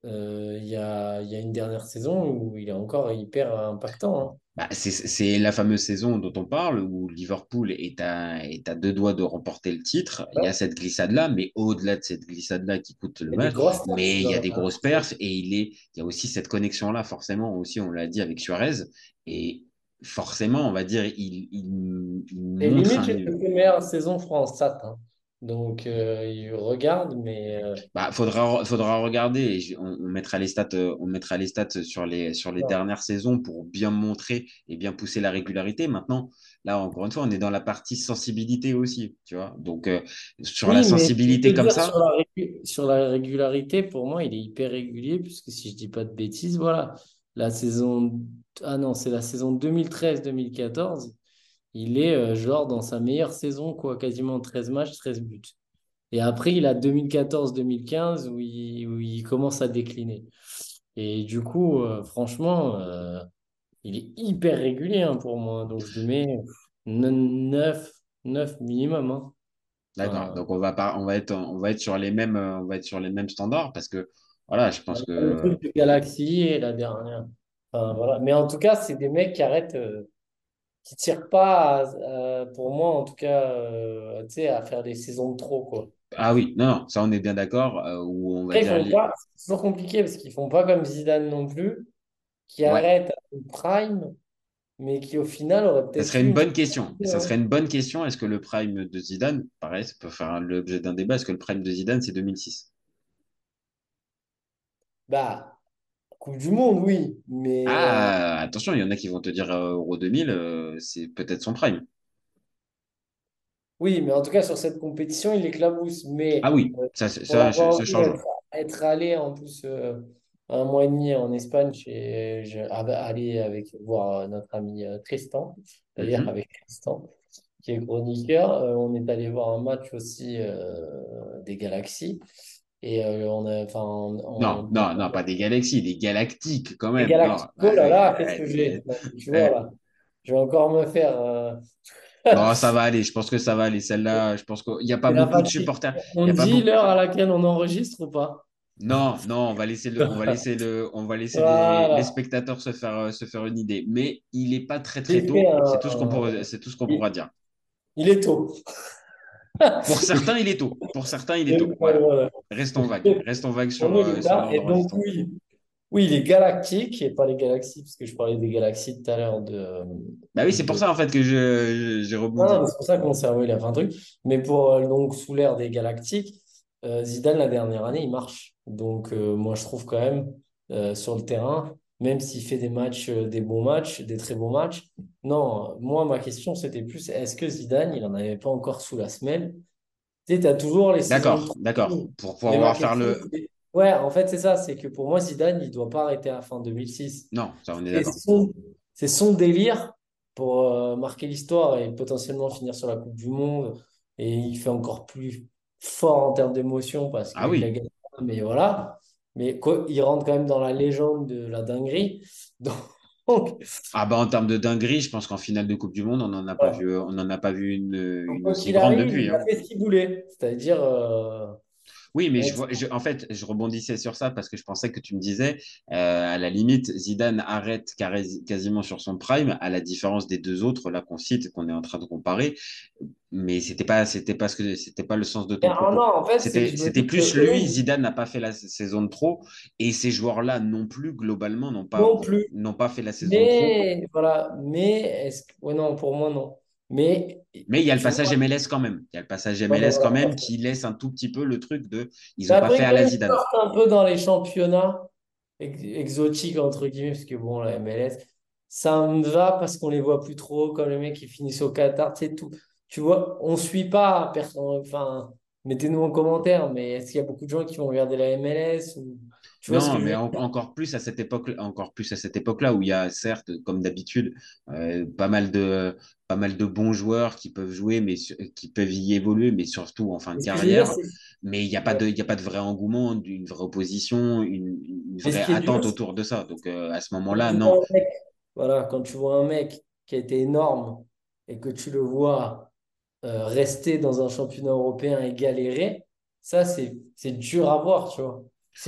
euh, il y, a, y, a, une dernière saison où il est encore hyper impactant. Hein. Bah, c'est la fameuse saison dont on parle où Liverpool est à, est à deux doigts de remporter le titre. Il y a cette glissade-là, mais au-delà de cette glissade-là qui coûte le match, mais il y a des grosses perfs et il, est, il y a aussi cette connexion-là, forcément, aussi, on l'a dit avec Suarez. Et forcément, on va dire, il, il, il limite, c'est la meilleure saison France, ça. Hein. Donc, euh, il regarde, mais. Euh, bah, faudra, faudra regarder. on, mettra les stats, euh, on mettra les stats sur les, sur les dernières saisons pour bien montrer et bien pousser la régularité. Maintenant, là, encore une fois, on est dans la partie sensibilité aussi, tu vois. Donc, sur la sensibilité comme ça. Sur la, régularité, pour moi, il est hyper régulier, puisque si je dis pas de bêtises, voilà. La saison. Ah non, c'est la saison 2013-2014 il est euh, genre dans sa meilleure saison, quoi, quasiment 13 matchs, 13 buts. Et après, il a 2014-2015 où il, où il commence à décliner. Et du coup, euh, franchement, euh, il est hyper régulier hein, pour moi. Donc, je mets 9, 9 minimum. Hein. D'accord. Donc, on va, pas, on, va être, on, va être sur les mêmes, on va être sur les mêmes standards parce que, voilà, je pense que. Le truc de Galaxy et la dernière. Enfin, voilà. Mais en tout cas, c'est des mecs qui arrêtent qui tire pas, euh, pour moi en tout cas, euh, à faire des saisons de trop. Quoi. Ah oui, non, ça on est bien d'accord. Euh, on va c'est toujours compliqué parce qu'ils font pas comme Zidane non plus, qui arrête à prime, mais qui au final aurait peut-être. Ça serait une bonne question. Ça serait une bonne question. Est-ce que le prime de Zidane, pareil, ça peut faire l'objet d'un débat, est-ce que le prime de Zidane c'est 2006 Bah, Coupe du Monde, oui. Mais, ah, euh, attention, il y en a qui vont te dire euh, Euro 2000, euh, c'est peut-être son prime. Oui, mais en tout cas, sur cette compétition, il éclabousse. Mais, ah oui, ça, ça, ça, change. Être, allé en plus un mois et demi en Espagne, j'ai allé avec voir notre ami Tristan, d'ailleurs Mhm. avec Tristan, qui est chroniqueur. Euh, on est allé voir un match aussi euh, des Galaxies. Et euh, on a, enfin, on- Non, on- non, non, pas des galaxies, des galactiques quand des même. Non, Galaxies. Oh là là, euh, qu'est-ce que j'ai? euh, Tu vois là, je vais encore me faire. euh, Non, ça va aller. Je pense que ça va aller. Celle-là, [LAUGHS] je pense qu'il n'y a pas beaucoup de supporters. On dit beaucoup. l'heure à laquelle on enregistre ou pas? Non, non, on va laisser le, on va laisser le, on va laisser les, Voilà. les spectateurs se faire, euh, se faire une idée. Mais il n'est pas très très tôt. C'est tout ce qu'on pourra, c'est tout ce qu'on pourra dire. Il est tôt. Pour certains, il est tôt. Pour certains, il est tôt. Voilà. Voilà. Restons vagues. Restons vagues sur, est euh, sur et donc oui, oui, les galactiques, et pas les galaxies, parce que je parlais des galaxies tout à l'heure de. Bah oui, c'est pour ça en fait que j'ai rebondi. non, mais c'est pour ça que mon cerveau il a fait un truc. Mais pour euh, donc sous l'ère des galactiques, euh, Zidane la dernière année il marche. Donc euh, moi je trouve quand même euh, sur le terrain, même s'il fait des matchs, euh, des bons matchs, des très bons matchs. Non, moi ma question c'était plus est-ce que Zidane il en avait pas encore sous la semelle? Tu sais, t'as toujours les D'accord, d'accord. Pour pouvoir faire le. Ouais, en fait, c'est ça. C'est que pour moi, Zidane, il doit pas arrêter à fin 2006. Non, ça on est d'accord. c'est son délire pour euh, marquer l'histoire et potentiellement finir sur la Coupe du Monde. Et il fait encore plus fort en termes d'émotion parce Ah qu'il a oui. gagné. Mais voilà. Mais quoi, il rentre quand même dans la légende de la dinguerie. [LAUGHS] Donc, Ah bah en termes de dinguerie, je pense qu'en finale de Coupe du Monde, on n'en a pas vu, on a pas vu une, une aussi grande arrive, depuis. il hein. a fait ce qu'il voulait. C'est-à-dire. euh, Oui, mais je, je- en fait, je rebondissais sur ça parce que je pensais que tu me disais, euh, à la limite, Zidane arrête quasiment sur son prime, à la différence des deux autres là qu'on cite, qu'on est en train de comparer. Mais c'était pas, c'était pas ce que, c'était pas le sens de ton Ah propos. non, en fait, C'était, plus lui, Zidane n'a pas fait la saison de trop, et ces joueurs-là non plus, globalement, n'ont pas, non plus. n'ont pas fait la saison de trop. Mais voilà, mais est-ce que. Ouais, non, pour moi, non. Mais Mais il y a le passage vois, MLS quand même. Il y a le passage voilà, MLS quand même qui laisse un tout petit peu le truc de, ils Mais ont pas fait à la Zidane. un peu dans les championnats ex- exotiques, entre guillemets, parce que bon, la MLS, ça me va parce qu'on les voit plus trop, comme les mecs qui finissent au Qatar, tu sais, tout. Tu vois, on suit pas, personne, enfin, mettez-nous en commentaire, mais est-ce qu'il y a beaucoup de gens qui vont regarder la MLS ou... Tu vois Non, mais en- encore plus à cette époque, encore plus à cette époque-là où il y a certes, comme d'habitude, euh, pas mal de, pas mal de bons joueurs qui peuvent jouer, mais qui peuvent y évoluer, mais surtout en fin de Mais dire, carrière. Mais il n'y a pas de, il y a pas de vrai engouement, une vraie opposition, une, vraie dur, attente autour de ça. Donc euh, à ce moment-là, non. mec, voilà, quand tu vois un mec qui a été énorme et que tu le vois euh, rester dans un championnat européen et galérer, ça, c'est, c'est dur à voir, tu vois.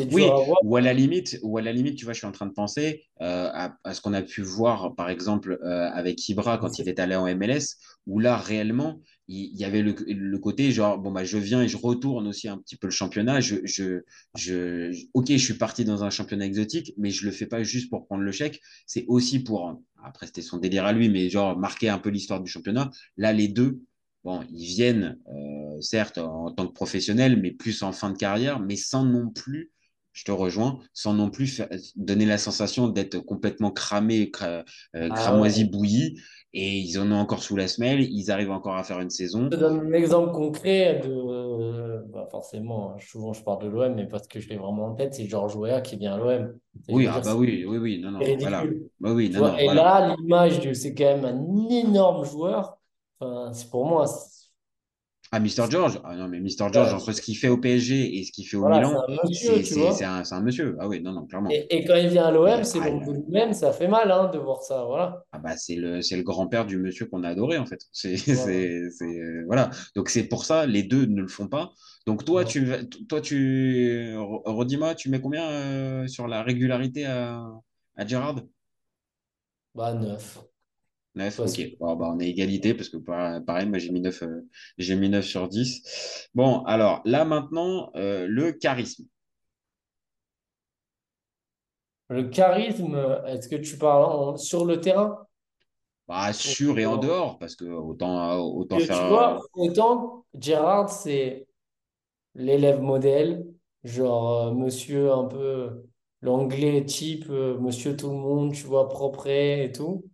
Oui, à ou à la limite, ou à la limite, tu vois, je suis en train de penser euh, à, à ce qu'on a pu voir, par exemple, euh, avec Ibra quand il est allé en MLS, où là, réellement, il, y avait le, le côté genre, bon, bah, je viens et je retourne aussi un petit peu le championnat. Je, je, je, je- ok, je suis parti dans un championnat exotique, mais je le fais pas juste pour prendre le chèque. C'est aussi pour, après, c'était son délire à lui, mais genre, marquer un peu l'histoire du championnat. Là, les deux, bon, ils viennent, euh, certes, en tant que professionnels, mais plus en fin de carrière, mais sans non plus je te rejoins, sans non plus donner la sensation d'être complètement cramé, cra- euh, Ah cramoisi, ouais. bouilli. Et ils en ont encore sous la semelle, ils arrivent encore à faire une saison. Je te donne un exemple concret de. bah forcément, hein, souvent je parle de l'OM, mais parce que je l'ai vraiment en tête, c'est Georges Weah qui vient à l'OM. Oui, ah bah oui, oui, oui, non, non, voilà. Bah oui, non, non, et voilà. là, l'image de c'est quand même un énorme joueur. Enfin, c'est pour moi. Ah, Mr. George? Ah non, mais Mr. George, ouais, entre ce qu'il fait au PSG et ce qu'il fait au Voilà, Milan, c'est, un, monsieur. Ah oui, non, non, clairement. Et, et quand il vient à l'OM, c'est ah, l'ombre il de a- lui-même, ça fait mal hein, de voir ça. Voilà. ah bah, c'est le, le grand-père du monsieur qu'on a adoré, en fait. [LAUGHS] C'est, euh, voilà. Donc, c'est pour ça, les deux ne le font pas. Donc, toi, Non. tu, toi, tu, re- redis-moi, tu mets combien euh, sur la régularité à, à Gerrard? Bah, neuf. 9, Parce ok. Bon, bah, on est égalité parce que par- pareil, moi j'ai mis 9, euh, j'ai mis 9 sur 10. Bon, alors là maintenant, euh, le charisme. le charisme, est-ce que tu parles en- sur le terrain? Bah, sur et en dehors, parce que autant, autant Que tu faire. vois, autant Gérard, c'est l'élève modèle, genre euh, monsieur un peu l'anglais type, euh, monsieur tout le monde, tu vois, propre et tout.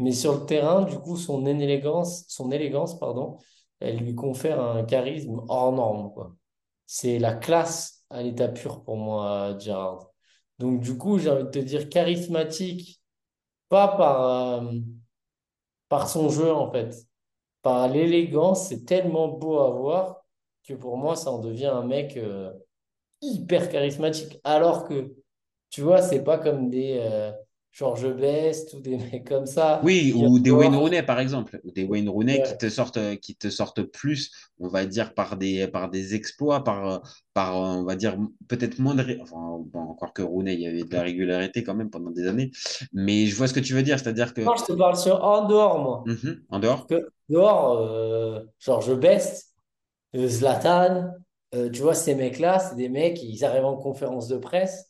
Mais sur le terrain, du coup, son élégance, son élégance, pardon, elle lui confère un charisme hors norme. C'est la classe à l'état pur pour moi, Gérard. Donc, du coup, j'ai envie de te dire charismatique, pas par, euh, par son jeu, en fait. Par l'élégance, c'est tellement beau à voir que pour moi, ça en devient un mec euh, hyper charismatique. Alors que, tu vois, c'est pas comme des euh, George Best ou des [LAUGHS] mecs comme ça. Oui, ou des Wayne Rooney, par exemple. Ou Des Wayne Rooney qui te sortent, qui te sortent plus, on va dire, par des, par des exploits, par, par, on va dire, peut-être moins de... ré- Enfin, bon, encore que Rooney, il y avait de la régularité quand même pendant des années. Mais je vois ce que tu veux dire, c'est-à-dire que... Je te parle sur en dehors, moi. Mhm, en dehors, que dehors, euh, George Best, euh, Zlatan, euh, tu vois, ces mecs-là, c'est des mecs, ils arrivent en conférence de presse.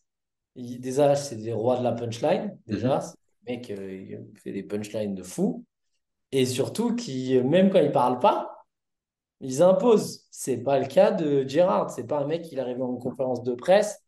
Ils, déjà, c'est des rois de la punchline. Déjà, c'est des mecs euh, qui font des punchlines de fou. Et surtout, qui, même quand ils parlent pas, ils imposent. C'est pas le cas de Gerrard. C'est pas un mec qui arrive en conférence de presse.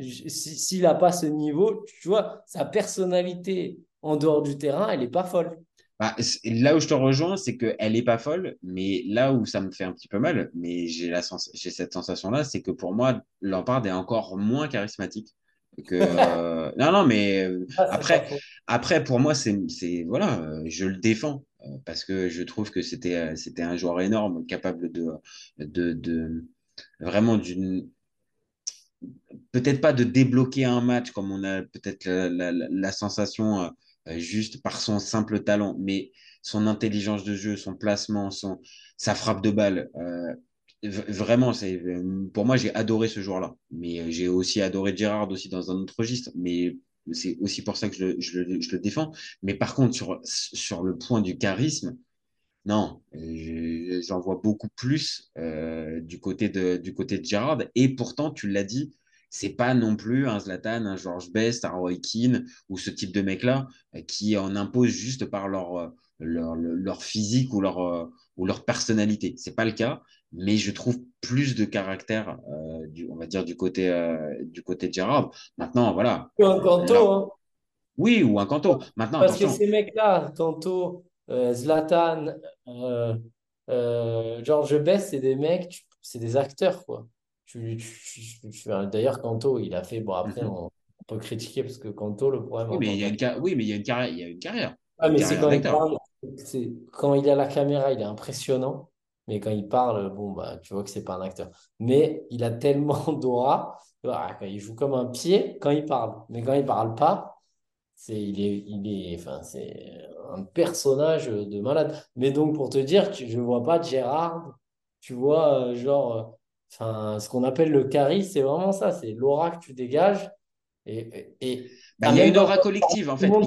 Si- S'il n'a pas ce niveau, tu vois, sa personnalité en dehors du terrain, elle est pas folle. Bah, là où je te rejoins, c'est qu'elle est pas folle, mais là où ça me fait un petit peu mal, mais j'ai la sens j'ai cette sensation-là, c'est que pour moi, Lampard est encore moins charismatique que. euh, Non, non, mais euh, Ah, après, après pour moi, c'est, c'est voilà, euh, je le défends parce que je trouve que c'était, c'était un joueur énorme, capable de, de, de vraiment d'une peut-être pas de débloquer un match comme on a peut-être la, la- la- la sensation juste par son simple talent, mais son intelligence de jeu, son placement, son, sa frappe de balle. euh, vraiment, c'est, euh, pour moi, j'ai adoré ce joueur-là. Mais euh, j'ai aussi adoré Gérard aussi dans un autre registre. Mais c'est aussi pour ça que je je le, défends. Mais par contre, sur, sur le point du charisme, non, euh, j'en vois beaucoup plus du côté de du côté de Gerrard. Et pourtant, tu l'as dit, c'est pas non plus un Zlatan, un George Best, un Roy Keane ou ce type de mec-là qui en imposent juste par leur leur, leur physique ou leur ou leur personnalité. C'est pas le cas, mais je trouve plus de caractère, euh, du, on va dire du côté euh, du côté de Gerrard. Maintenant, voilà. Ou un Kanto, Là- hein. oui, ou un Kanto. Maintenant, Parce que ces mecs-là, Kanto, euh, Zlatan, euh, euh, George Best, c'est des mecs, c'est des acteurs, quoi. Tu, tu- tu- tu- D'ailleurs, Kanto, il a fait. Bon, après, Mhm. on, on peut critiquer parce que Kanto, le problème. Oui, mais il y a une, oui, mais il y a une carrière. Il y a une carrière. Ah, mais c'est quand quand il a la caméra, il est impressionnant. Mais quand il parle, bon, bah, tu vois que c'est pas un acteur. Mais il a tellement [LAUGHS] d'aura. Quand il joue comme un pied quand il parle. Mais quand il parle pas, c'est, il est, il est, enfin, c'est un personnage de malade. Mais donc, pour te dire, tu, je vois pas Gérard, tu vois, euh, genre, euh, enfin, ce qu'on appelle le charisme, c'est vraiment ça, c'est l'aura que tu dégages. Et, et, Bah, il y a une aura collective, en [LAUGHS] fait.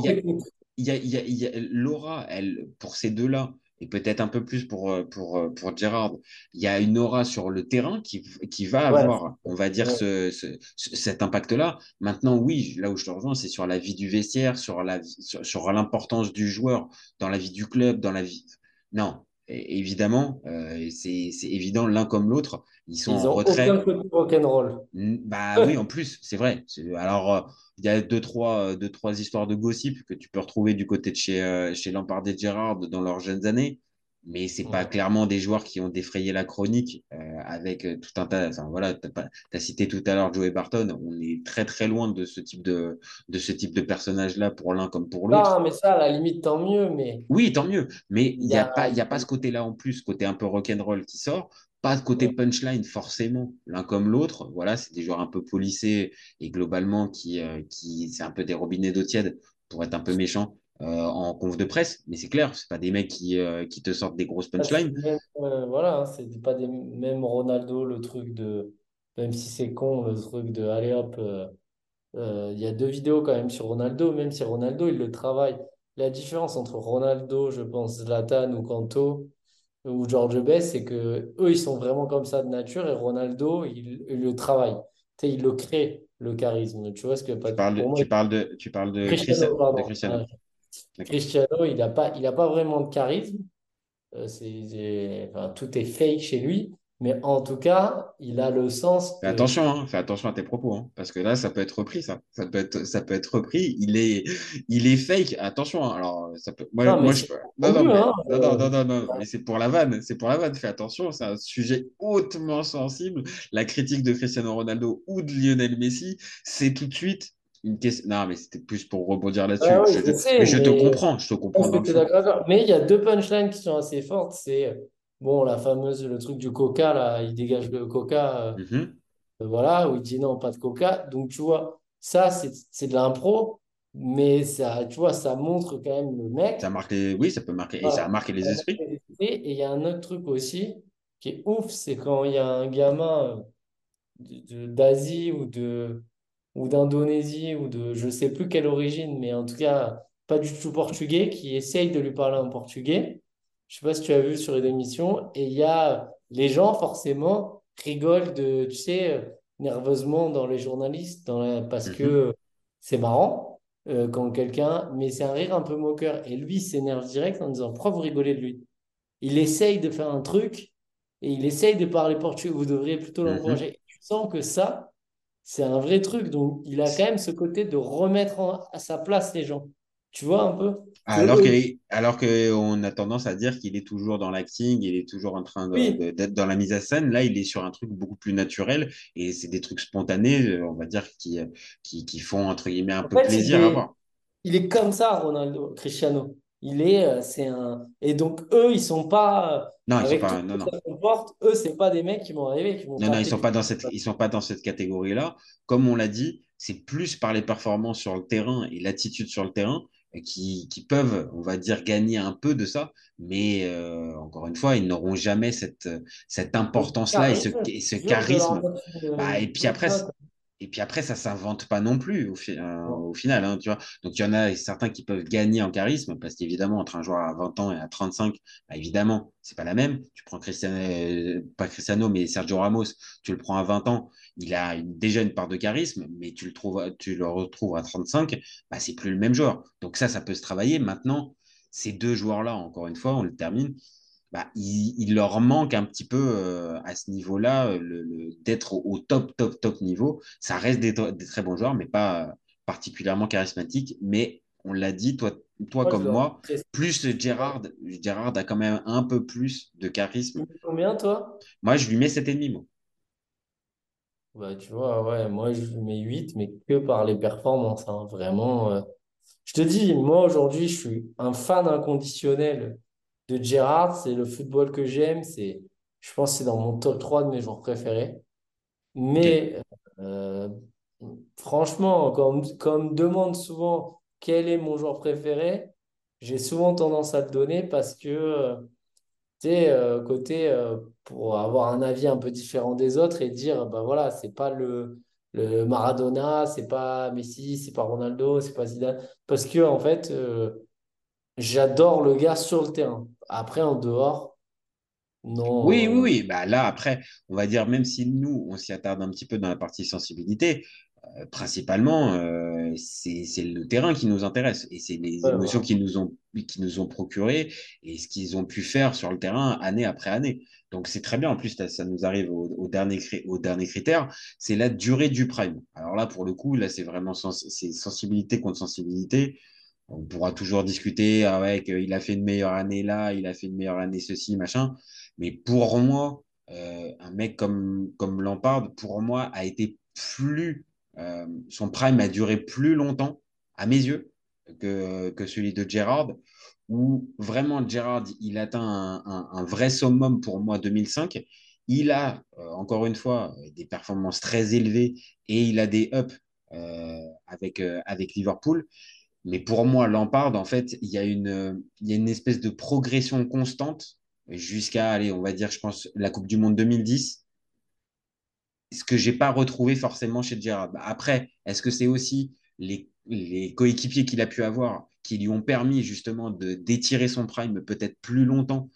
y a, y a, il y a- Laura, elle, pour ces deux-là, et peut-être un peu plus pour, euh, pour, euh, pour Gérard, il y a une aura sur le terrain qui, qui va Ouais, avoir, on va dire, ouais. ce, ce- ce- cet impact-là. Maintenant, oui, là où je te rejoins, c'est sur la vie du vestiaire, sur, sur l'importance du joueur dans la vie du club, dans la vie. Non, évidemment, euh, c'est évident, l'un comme l'autre, ils sont Ils en retrait. aucun côté rock'n'roll. Bah [LAUGHS] oui, en plus, c'est vrai. Alors, euh, il y a deux trois, euh, deux, trois histoires de gossip que tu peux retrouver du côté de chez, euh, chez Lampard et Gerrard dans leurs jeunes années, mais c'est pas Ouais. clairement des joueurs qui ont défrayé la chronique euh, avec euh, tout un tas. Enfin, voilà, tu as, cité tout à l'heure Joey Barton. On est très très loin de ce type de, de, ce type de personnage-là pour l'un comme pour l'autre. Non, mais ça, à la limite, tant mieux. Mais Oui, tant mieux. Mais il y a pas, il y a pas ce côté-là en plus, côté un peu rock'n'roll qui sort. Pas de côté Ouais. punchline forcément, l'un comme l'autre. Voilà, c'est des joueurs un peu polissés et globalement qui, euh, qui c'est un peu des robinets d'eau tiède pour être un peu méchant en conf de presse. Mais c'est clair, c'est pas des mecs qui, euh, qui te sortent des grosses punchlines. même, euh, voilà, hein, c'est pas des même Ronaldo, le truc de, même si c'est con, le truc de, allez hop, euh, euh, il y a deux vidéos quand même sur Ronaldo, même si Ronaldo, il le travaille. La différence entre Ronaldo, je pense, Zlatan ou Kanto ou George Best, c'est que eux, ils sont vraiment comme ça de nature et Ronaldo, il, il le travaille. Tu sais, il le crée, le charisme. Tu vois ce que Tu parles de, tu parles de, tu parles de Cristiano, Christian- de pardon. Cristiano. Cristiano, il n'a pas, il a pas vraiment de charisme. Euh, c'est, c'est- enfin, tout est fake chez lui. Mais en tout cas, il a le sens Fais attention, hein, fais attention à tes propos, hein, parce que là, ça peut être repris, ça. Ça peut être, ça peut être repris. Il est, il est fake. Attention, hein, alors, ça peut. Moi, Non, moi, je. Non, non, mais, non, non, non, non, non, mais c'est pour la vanne. C'est pour la vanne. Fais attention, c'est un sujet hautement sensible. La critique de Cristiano Ronaldo ou de Lionel Messi, c'est tout de suite une question. Non, mais c'était plus pour rebondir là-dessus. Ah je, te- sais, mais je te comprends, je te comprends dans le. Mais il y a deux punchlines qui sont assez fortes. C'est, bon, la fameuse, le truc du coca, là, il dégage le coca. Euh, Voilà, où il dit non, pas de coca. Donc, tu vois, ça, c'est de l'impro, mais ça, tu vois, ça montre quand même le mec. Ça marque les... Oui, ça peut marquer, et ça a marqué les esprits. Et il y a un autre truc aussi qui est ouf, c'est quand il y a un gamin euh, d'Asie ou de ou d'Indonésie ou de je sais plus quelle origine, mais en tout cas pas du tout portugais, qui essaye de lui parler en portugais. Je sais pas si tu as vu sur une émission, et il y a les gens forcément rigolent de, tu sais, euh, nerveusement dans les journalistes, dans la- parce Mhm. que c'est marrant euh, quand quelqu'un, mais c'est un rire un peu moqueur, et lui s'énerve direct en disant pourquoi vous rigolez de lui? Il essaye de faire un truc et il essaye de parler portugais. Vous devriez plutôt l'encourager. Tu sens que ça, c'est un vrai truc. Donc, il a quand même ce côté de remettre en- à sa place les gens. Tu vois un peu? Alors Que- que, alors que on a tendance à dire qu'il est toujours dans l'acting, il est toujours en train Oui. d'être dans la mise en scène. Là, il est sur un truc beaucoup plus naturel et c'est des trucs spontanés, euh, on va dire, qui, qui, qui font entre guillemets un En peu fait, plaisir il à est, voir. il est comme ça, Ronaldo, Cristiano. Il est, euh, c'est un. Et donc, eux, ils sont pas. Non, ils sont pas. Non, non. comporte, eux, c'est pas des mecs qui vont arriver, qui vont Non, non, ils sont pas dans cette, ils sont pas dans cette catégorie-là. Comme on l'a dit, c'est plus par les performances sur le terrain et l'attitude sur le terrain qui, qui peuvent, on va dire, gagner un peu de ça. Mais euh, encore une fois, ils n'auront jamais cette, cette importance-là et ce, charisme. et ce charisme. Bah, et puis après, et puis après, ça s'invente pas non plus au, fi- euh, au final, hein, tu vois. Donc, il y en a certains qui peuvent gagner en charisme parce qu'évidemment, entre un joueur à 20 ans et à 35, bah, évidemment, c'est pas la même. Tu prends Cristiano, euh, pas Cristiano, mais Sergio Ramos, tu le prends à 20 ans, il a une- déjà une part de charisme, mais tu le trouves, tu le retrouves à 35, bah, c'est plus le même joueur. Donc, ça, ça peut se travailler. Maintenant, ces deux joueurs-là, encore une fois, on le termine bah, il, il leur manque un petit peu euh, à ce niveau-là euh, le, le- d'être au, au top, top, top niveau. Ça reste des, des très bons joueurs, mais pas euh, particulièrement charismatiques. Mais on l'a dit, toi, toi Moi, je comme moi, plus Gérard, Gérard a quand même un peu plus de charisme. combien, toi? Moi, je lui mets 7,5 moi. Bah, tu vois, ouais, moi, je mets 8, mais que par les performances, hein, vraiment. euh. Je te dis, moi, aujourd'hui, je suis un fan inconditionnel de Gerrard. C'est le football que j'aime. C'est, je pense que c'est dans mon top 3 de mes joueurs préférés. Mais euh, franchement, quand quand on me demande souvent quel est mon joueur préféré, j'ai souvent tendance à le donner parce que, tu sais, euh, côté, euh, pour avoir un avis un peu différent des autres et dire, bah voilà, c'est pas le, le Maradona, c'est pas Messi, c'est pas Ronaldo, c'est pas Zidane. Parce que, en fait, j'adore le gars sur le terrain. Après, en dehors, non. Oui, oui, euh, oui. Bah, là, après, on va dire, même si nous, on s'y attarde un petit peu dans la partie sensibilité, euh, principalement, euh, c'est, le terrain qui nous intéresse et c'est les ouais, émotions voilà. qui nous ont, qui nous ont procuré et ce qu'ils ont pu faire sur le terrain année après année. Donc, c'est très bien. En plus, ça ça nous arrive au, au dernier, au dernier critère, c'est la durée du prime. Alors là, pour le coup, là, c'est vraiment sens- sensibilité contre sensibilité. On pourra toujours discuter avec il a fait une meilleure année là, il a fait une meilleure année ceci, machin. Mais pour moi, euh, un mec comme, comme Lampard, pour moi, a été plus. euh, son prime a duré plus longtemps, à mes yeux, que, celui de Gerrard, où vraiment Gerrard, il atteint un, vrai summum pour moi 2005. Il a, euh, encore une fois, des performances très élevées et il a des ups avec, avec Liverpool. Mais pour moi, Lampard, en fait, il y a une, espèce de progression constante jusqu'à, allez, on va dire, je pense, la Coupe du Monde 2010, ce que j'ai pas retrouvé forcément chez Gerrard. Après, est-ce que c'est aussi les, coéquipiers qu'il a pu avoir qui lui ont permis justement de d'étirer son prime peut-être plus longtemps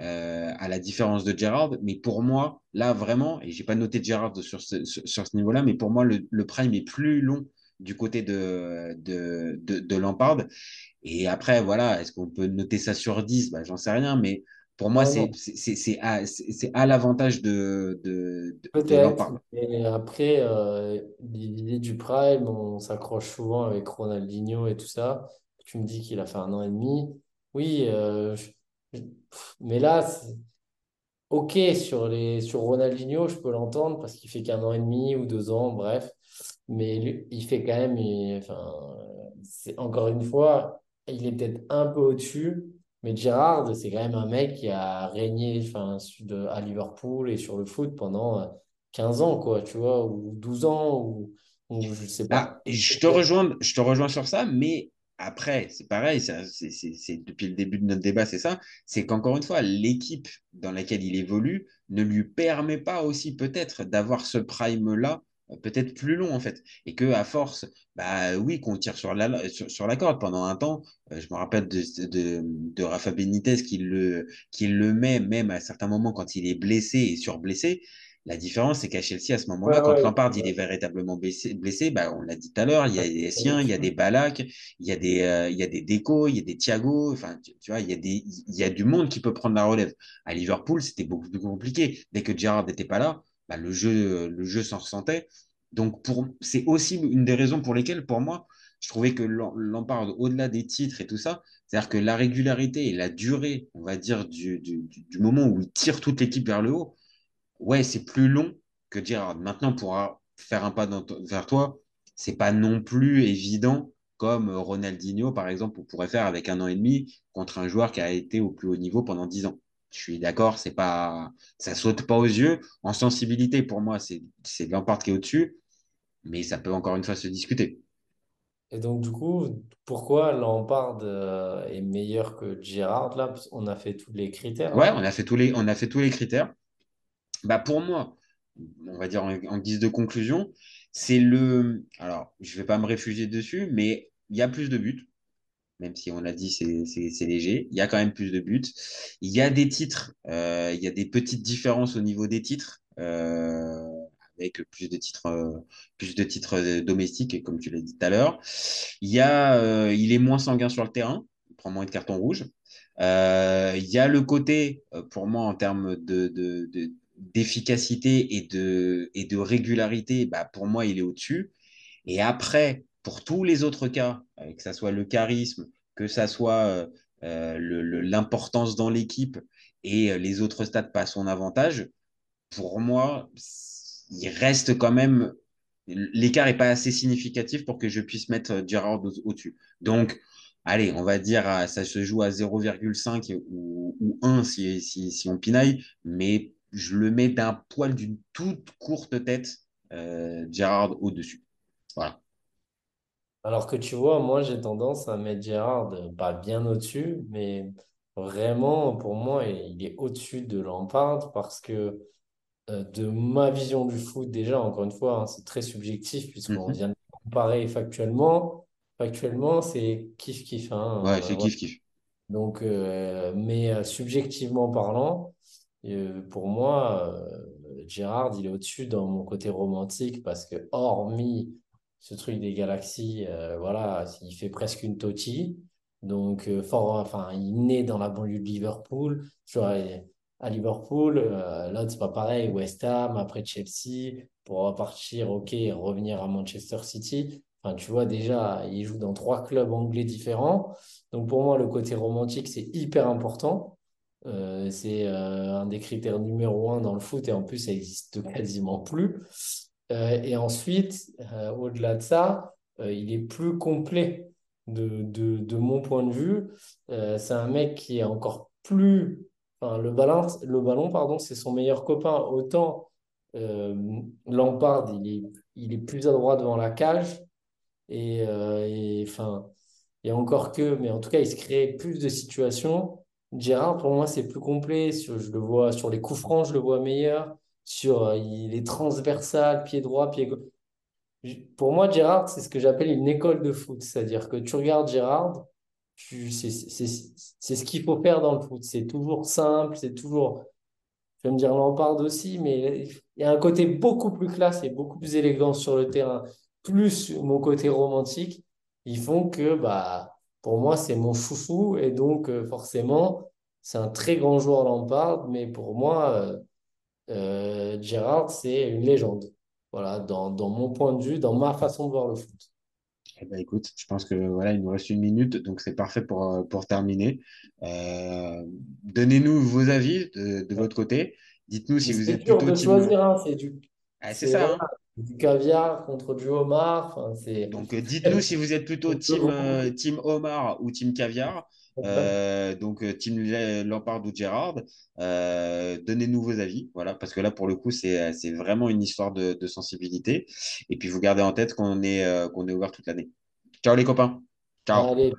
euh, à la différence de Gerrard. Mais pour moi, là vraiment, et j'ai pas noté Gerrard sur ce, sur, ce niveau-là, mais pour moi, le prime est plus long du côté de, de, de, de Lampard. Et après, voilà, est-ce qu'on peut noter ça sur 10 bah, J'en sais rien, mais pour moi, Ah c'est à, à l'avantage de, de, de, Peut-être, mais après, euh, l'idée du prime, on s'accroche souvent avec Ronaldinho et tout ça. Tu me dis qu'il a fait un an et demi. Oui, euh, je- mais là, ok, sur les, sur Ronaldinho, je peux l'entendre parce qu'il fait qu'un an et demi ou deux ans, bref. Mais il fait quand même, enfin, encore une fois, il est peut-être un peu au-dessus, mais Gerrard, c'est quand même un mec qui a régné, enfin, à Liverpool et sur le foot pendant euh, 15 ans, quoi, tu vois, ou 12 ans, ou, ou je sais pas. je te rejoins, je te rejoins sur ça, mais après, c'est pareil, c'est, c'est- depuis le début de notre débat, c'est ça, c'est qu'encore une fois, l'équipe dans laquelle il évolue ne lui permet pas aussi peut-être d'avoir ce prime-là, euh, peut-être plus long en fait, et que à force, bah oui, qu'on tire sur la, sur, sur la corde pendant un temps. euh, je me rappelle de, de, de Rafa Benitez qui le, qui le met même à certains moments quand il est blessé et surblessé. La différence, c'est qu'à Chelsea, à ce moment-là, Ouais, quand ouais, Lampard il est véritablement blessé, blessé bah, on l'a dit tout à l'heure, il y a des Essien, il y a des Balak, il y a des, euh, il y a des Deco, il y a des Thiago, enfin, tu, tu vois, il y, a des, il y a du monde qui peut prendre la relève. À Liverpool, c'était beaucoup plus compliqué. Dès que Gerrard n'était pas là, bah, le jeu, s'en ressentait. Donc, c'est aussi une des raisons pour lesquelles, pour moi, je trouvais que Lam- Lampard, au-delà des titres et tout ça, c'est-à-dire que la régularité et la durée, on va dire, du, moment où il tire toute l'équipe vers le haut, ouais, c'est plus long que Gerrard. Maintenant, pour faire un pas vers toi, c'est pas non plus évident comme Ronaldinho, par exemple, pourrait faire avec un an et demi contre un joueur qui a été au plus haut niveau pendant dix ans. Je suis d'accord, c'est pas, ça saute pas aux yeux. En sensibilité, pour moi, c'est, Lampard qui est au-dessus, mais ça peut encore une fois se discuter. Et donc, du coup, pourquoi Lampard euh, est meilleur que Gerrard, là? Qu'on a fait tous les critères, Ouais, là. on a fait tous les, on a fait tous les critères. Bah pour moi, on va dire en, en guise de conclusion, c'est le. Alors, je vais pas me réfugier dessus, mais il y a plus de buts, même si on l'a dit, c'est léger. Il y a quand même plus de buts. Il y a des titres, euh, il y a des petites différences au niveau des titres, euh, avec plus de titres, euh, plus de titres euh, domestiques, comme tu l'as dit tout à l'heure. Il y a, euh, il est moins sanguin sur le terrain, il prend moins de cartons rouges. Il y a le côté, pour moi, en termes de, de- de- d'efficacité et de, et de régularité, bah, pour moi, il est au-dessus. Et après, pour tous les autres cas, euh, que ça soit le charisme, que ça soit euh, euh, l'importance dans l'équipe et les autres stats pas à son avantage, pour moi, il reste quand même. L'écart n'est pas assez significatif pour que je puisse mettre au- au-dessus. Donc, allez, on va dire, ça se joue à 0,5 ou, ou 1 si, on pinaille, mais je le mets d'un poil d'une toute courte tête, euh, Gerrard au-dessus. Voilà. Alors que tu vois, moi, j'ai tendance à mettre Gerrard euh, pas bien au-dessus, mais vraiment, pour moi, il est au-dessus de Lampard parce que euh, de ma vision du foot, déjà, encore une fois, hein, c'est très subjectif puisqu'on Mhm. vient de comparer factuellement. Factuellement, c'est kiff-kiff. hein, Ouais, euh, c'est kiff-kiff. Donc, euh, mais subjectivement parlant, pour moi, Gérard, il est au-dessus dans mon côté romantique parce que, hormis ce truc des galaxies, euh, voilà, il fait presque une Totti. Donc, euh, fort, enfin, il naît dans la banlieue de Liverpool. Tu vois, à Liverpool, euh, là, c'est pas pareil. West Ham, après Chelsea, pour repartir, ok, et revenir à Manchester City. Enfin, tu vois, déjà, il joue dans trois clubs anglais différents. Donc pour moi, le côté romantique, c'est hyper important. Euh, c'est un des critères numéro un dans le foot et en plus, ça existe quasiment plus. Euh, et ensuite, euh, au-delà de ça, euh, il est plus complet de, de, mon point de vue. C'est un mec qui est encore plus... Le ballon, le ballon, pardon, c'est son meilleur copain. Autant Lampard, il est, il est plus adroit devant la cage. Et, et, enfin, et encore que, mais en tout cas, il se crée plus de situations. Gérard, pour moi, c'est plus complet. Je le vois sur les coups francs, je le vois meilleur. Sur, euh, il est transversal, pied droit, pied gauche. Pour moi, Gérard, c'est ce que j'appelle une école de foot. C'est-à-dire que tu regardes Gérard, c'est, ce qu'il faut faire dans le foot. C'est toujours simple, c'est toujours, je vais me dire Lampard aussi, mais il y a un côté beaucoup plus classe et beaucoup plus élégant sur le terrain, plus mon côté romantique, ils font que, bah, pour moi, c'est mon chouchou et donc euh, forcément, c'est un très grand joueur Lampard, mais pour moi, euh, Gérard, c'est une légende. Voilà, dans, dans mon point de vue, dans ma façon de voir le foot. Eh ben, écoute, je pense que voilà, il nous reste une minute, donc c'est parfait pour, euh, pour terminer. Euh, donnez-nous vos avis de, de votre côté. Dites-nous si vous êtes dur plutôt de choisir, hein, c'est du... Ah, c'est ça, hein. du caviar contre du homard. Donc, euh, dites-nous si vous êtes plutôt [LAUGHS] team, euh, team Omar ou team caviar. Euh, donc, euh, Le- Lampard ou Gérard. Euh, donnez-nous vos avis. Voilà, parce que là, pour le coup, c'est, c'est vraiment une histoire de, de sensibilité. Et puis, vous gardez en tête qu'on est, euh, qu'on est ouvert toute l'année. Ciao les copains. Ciao. Allez.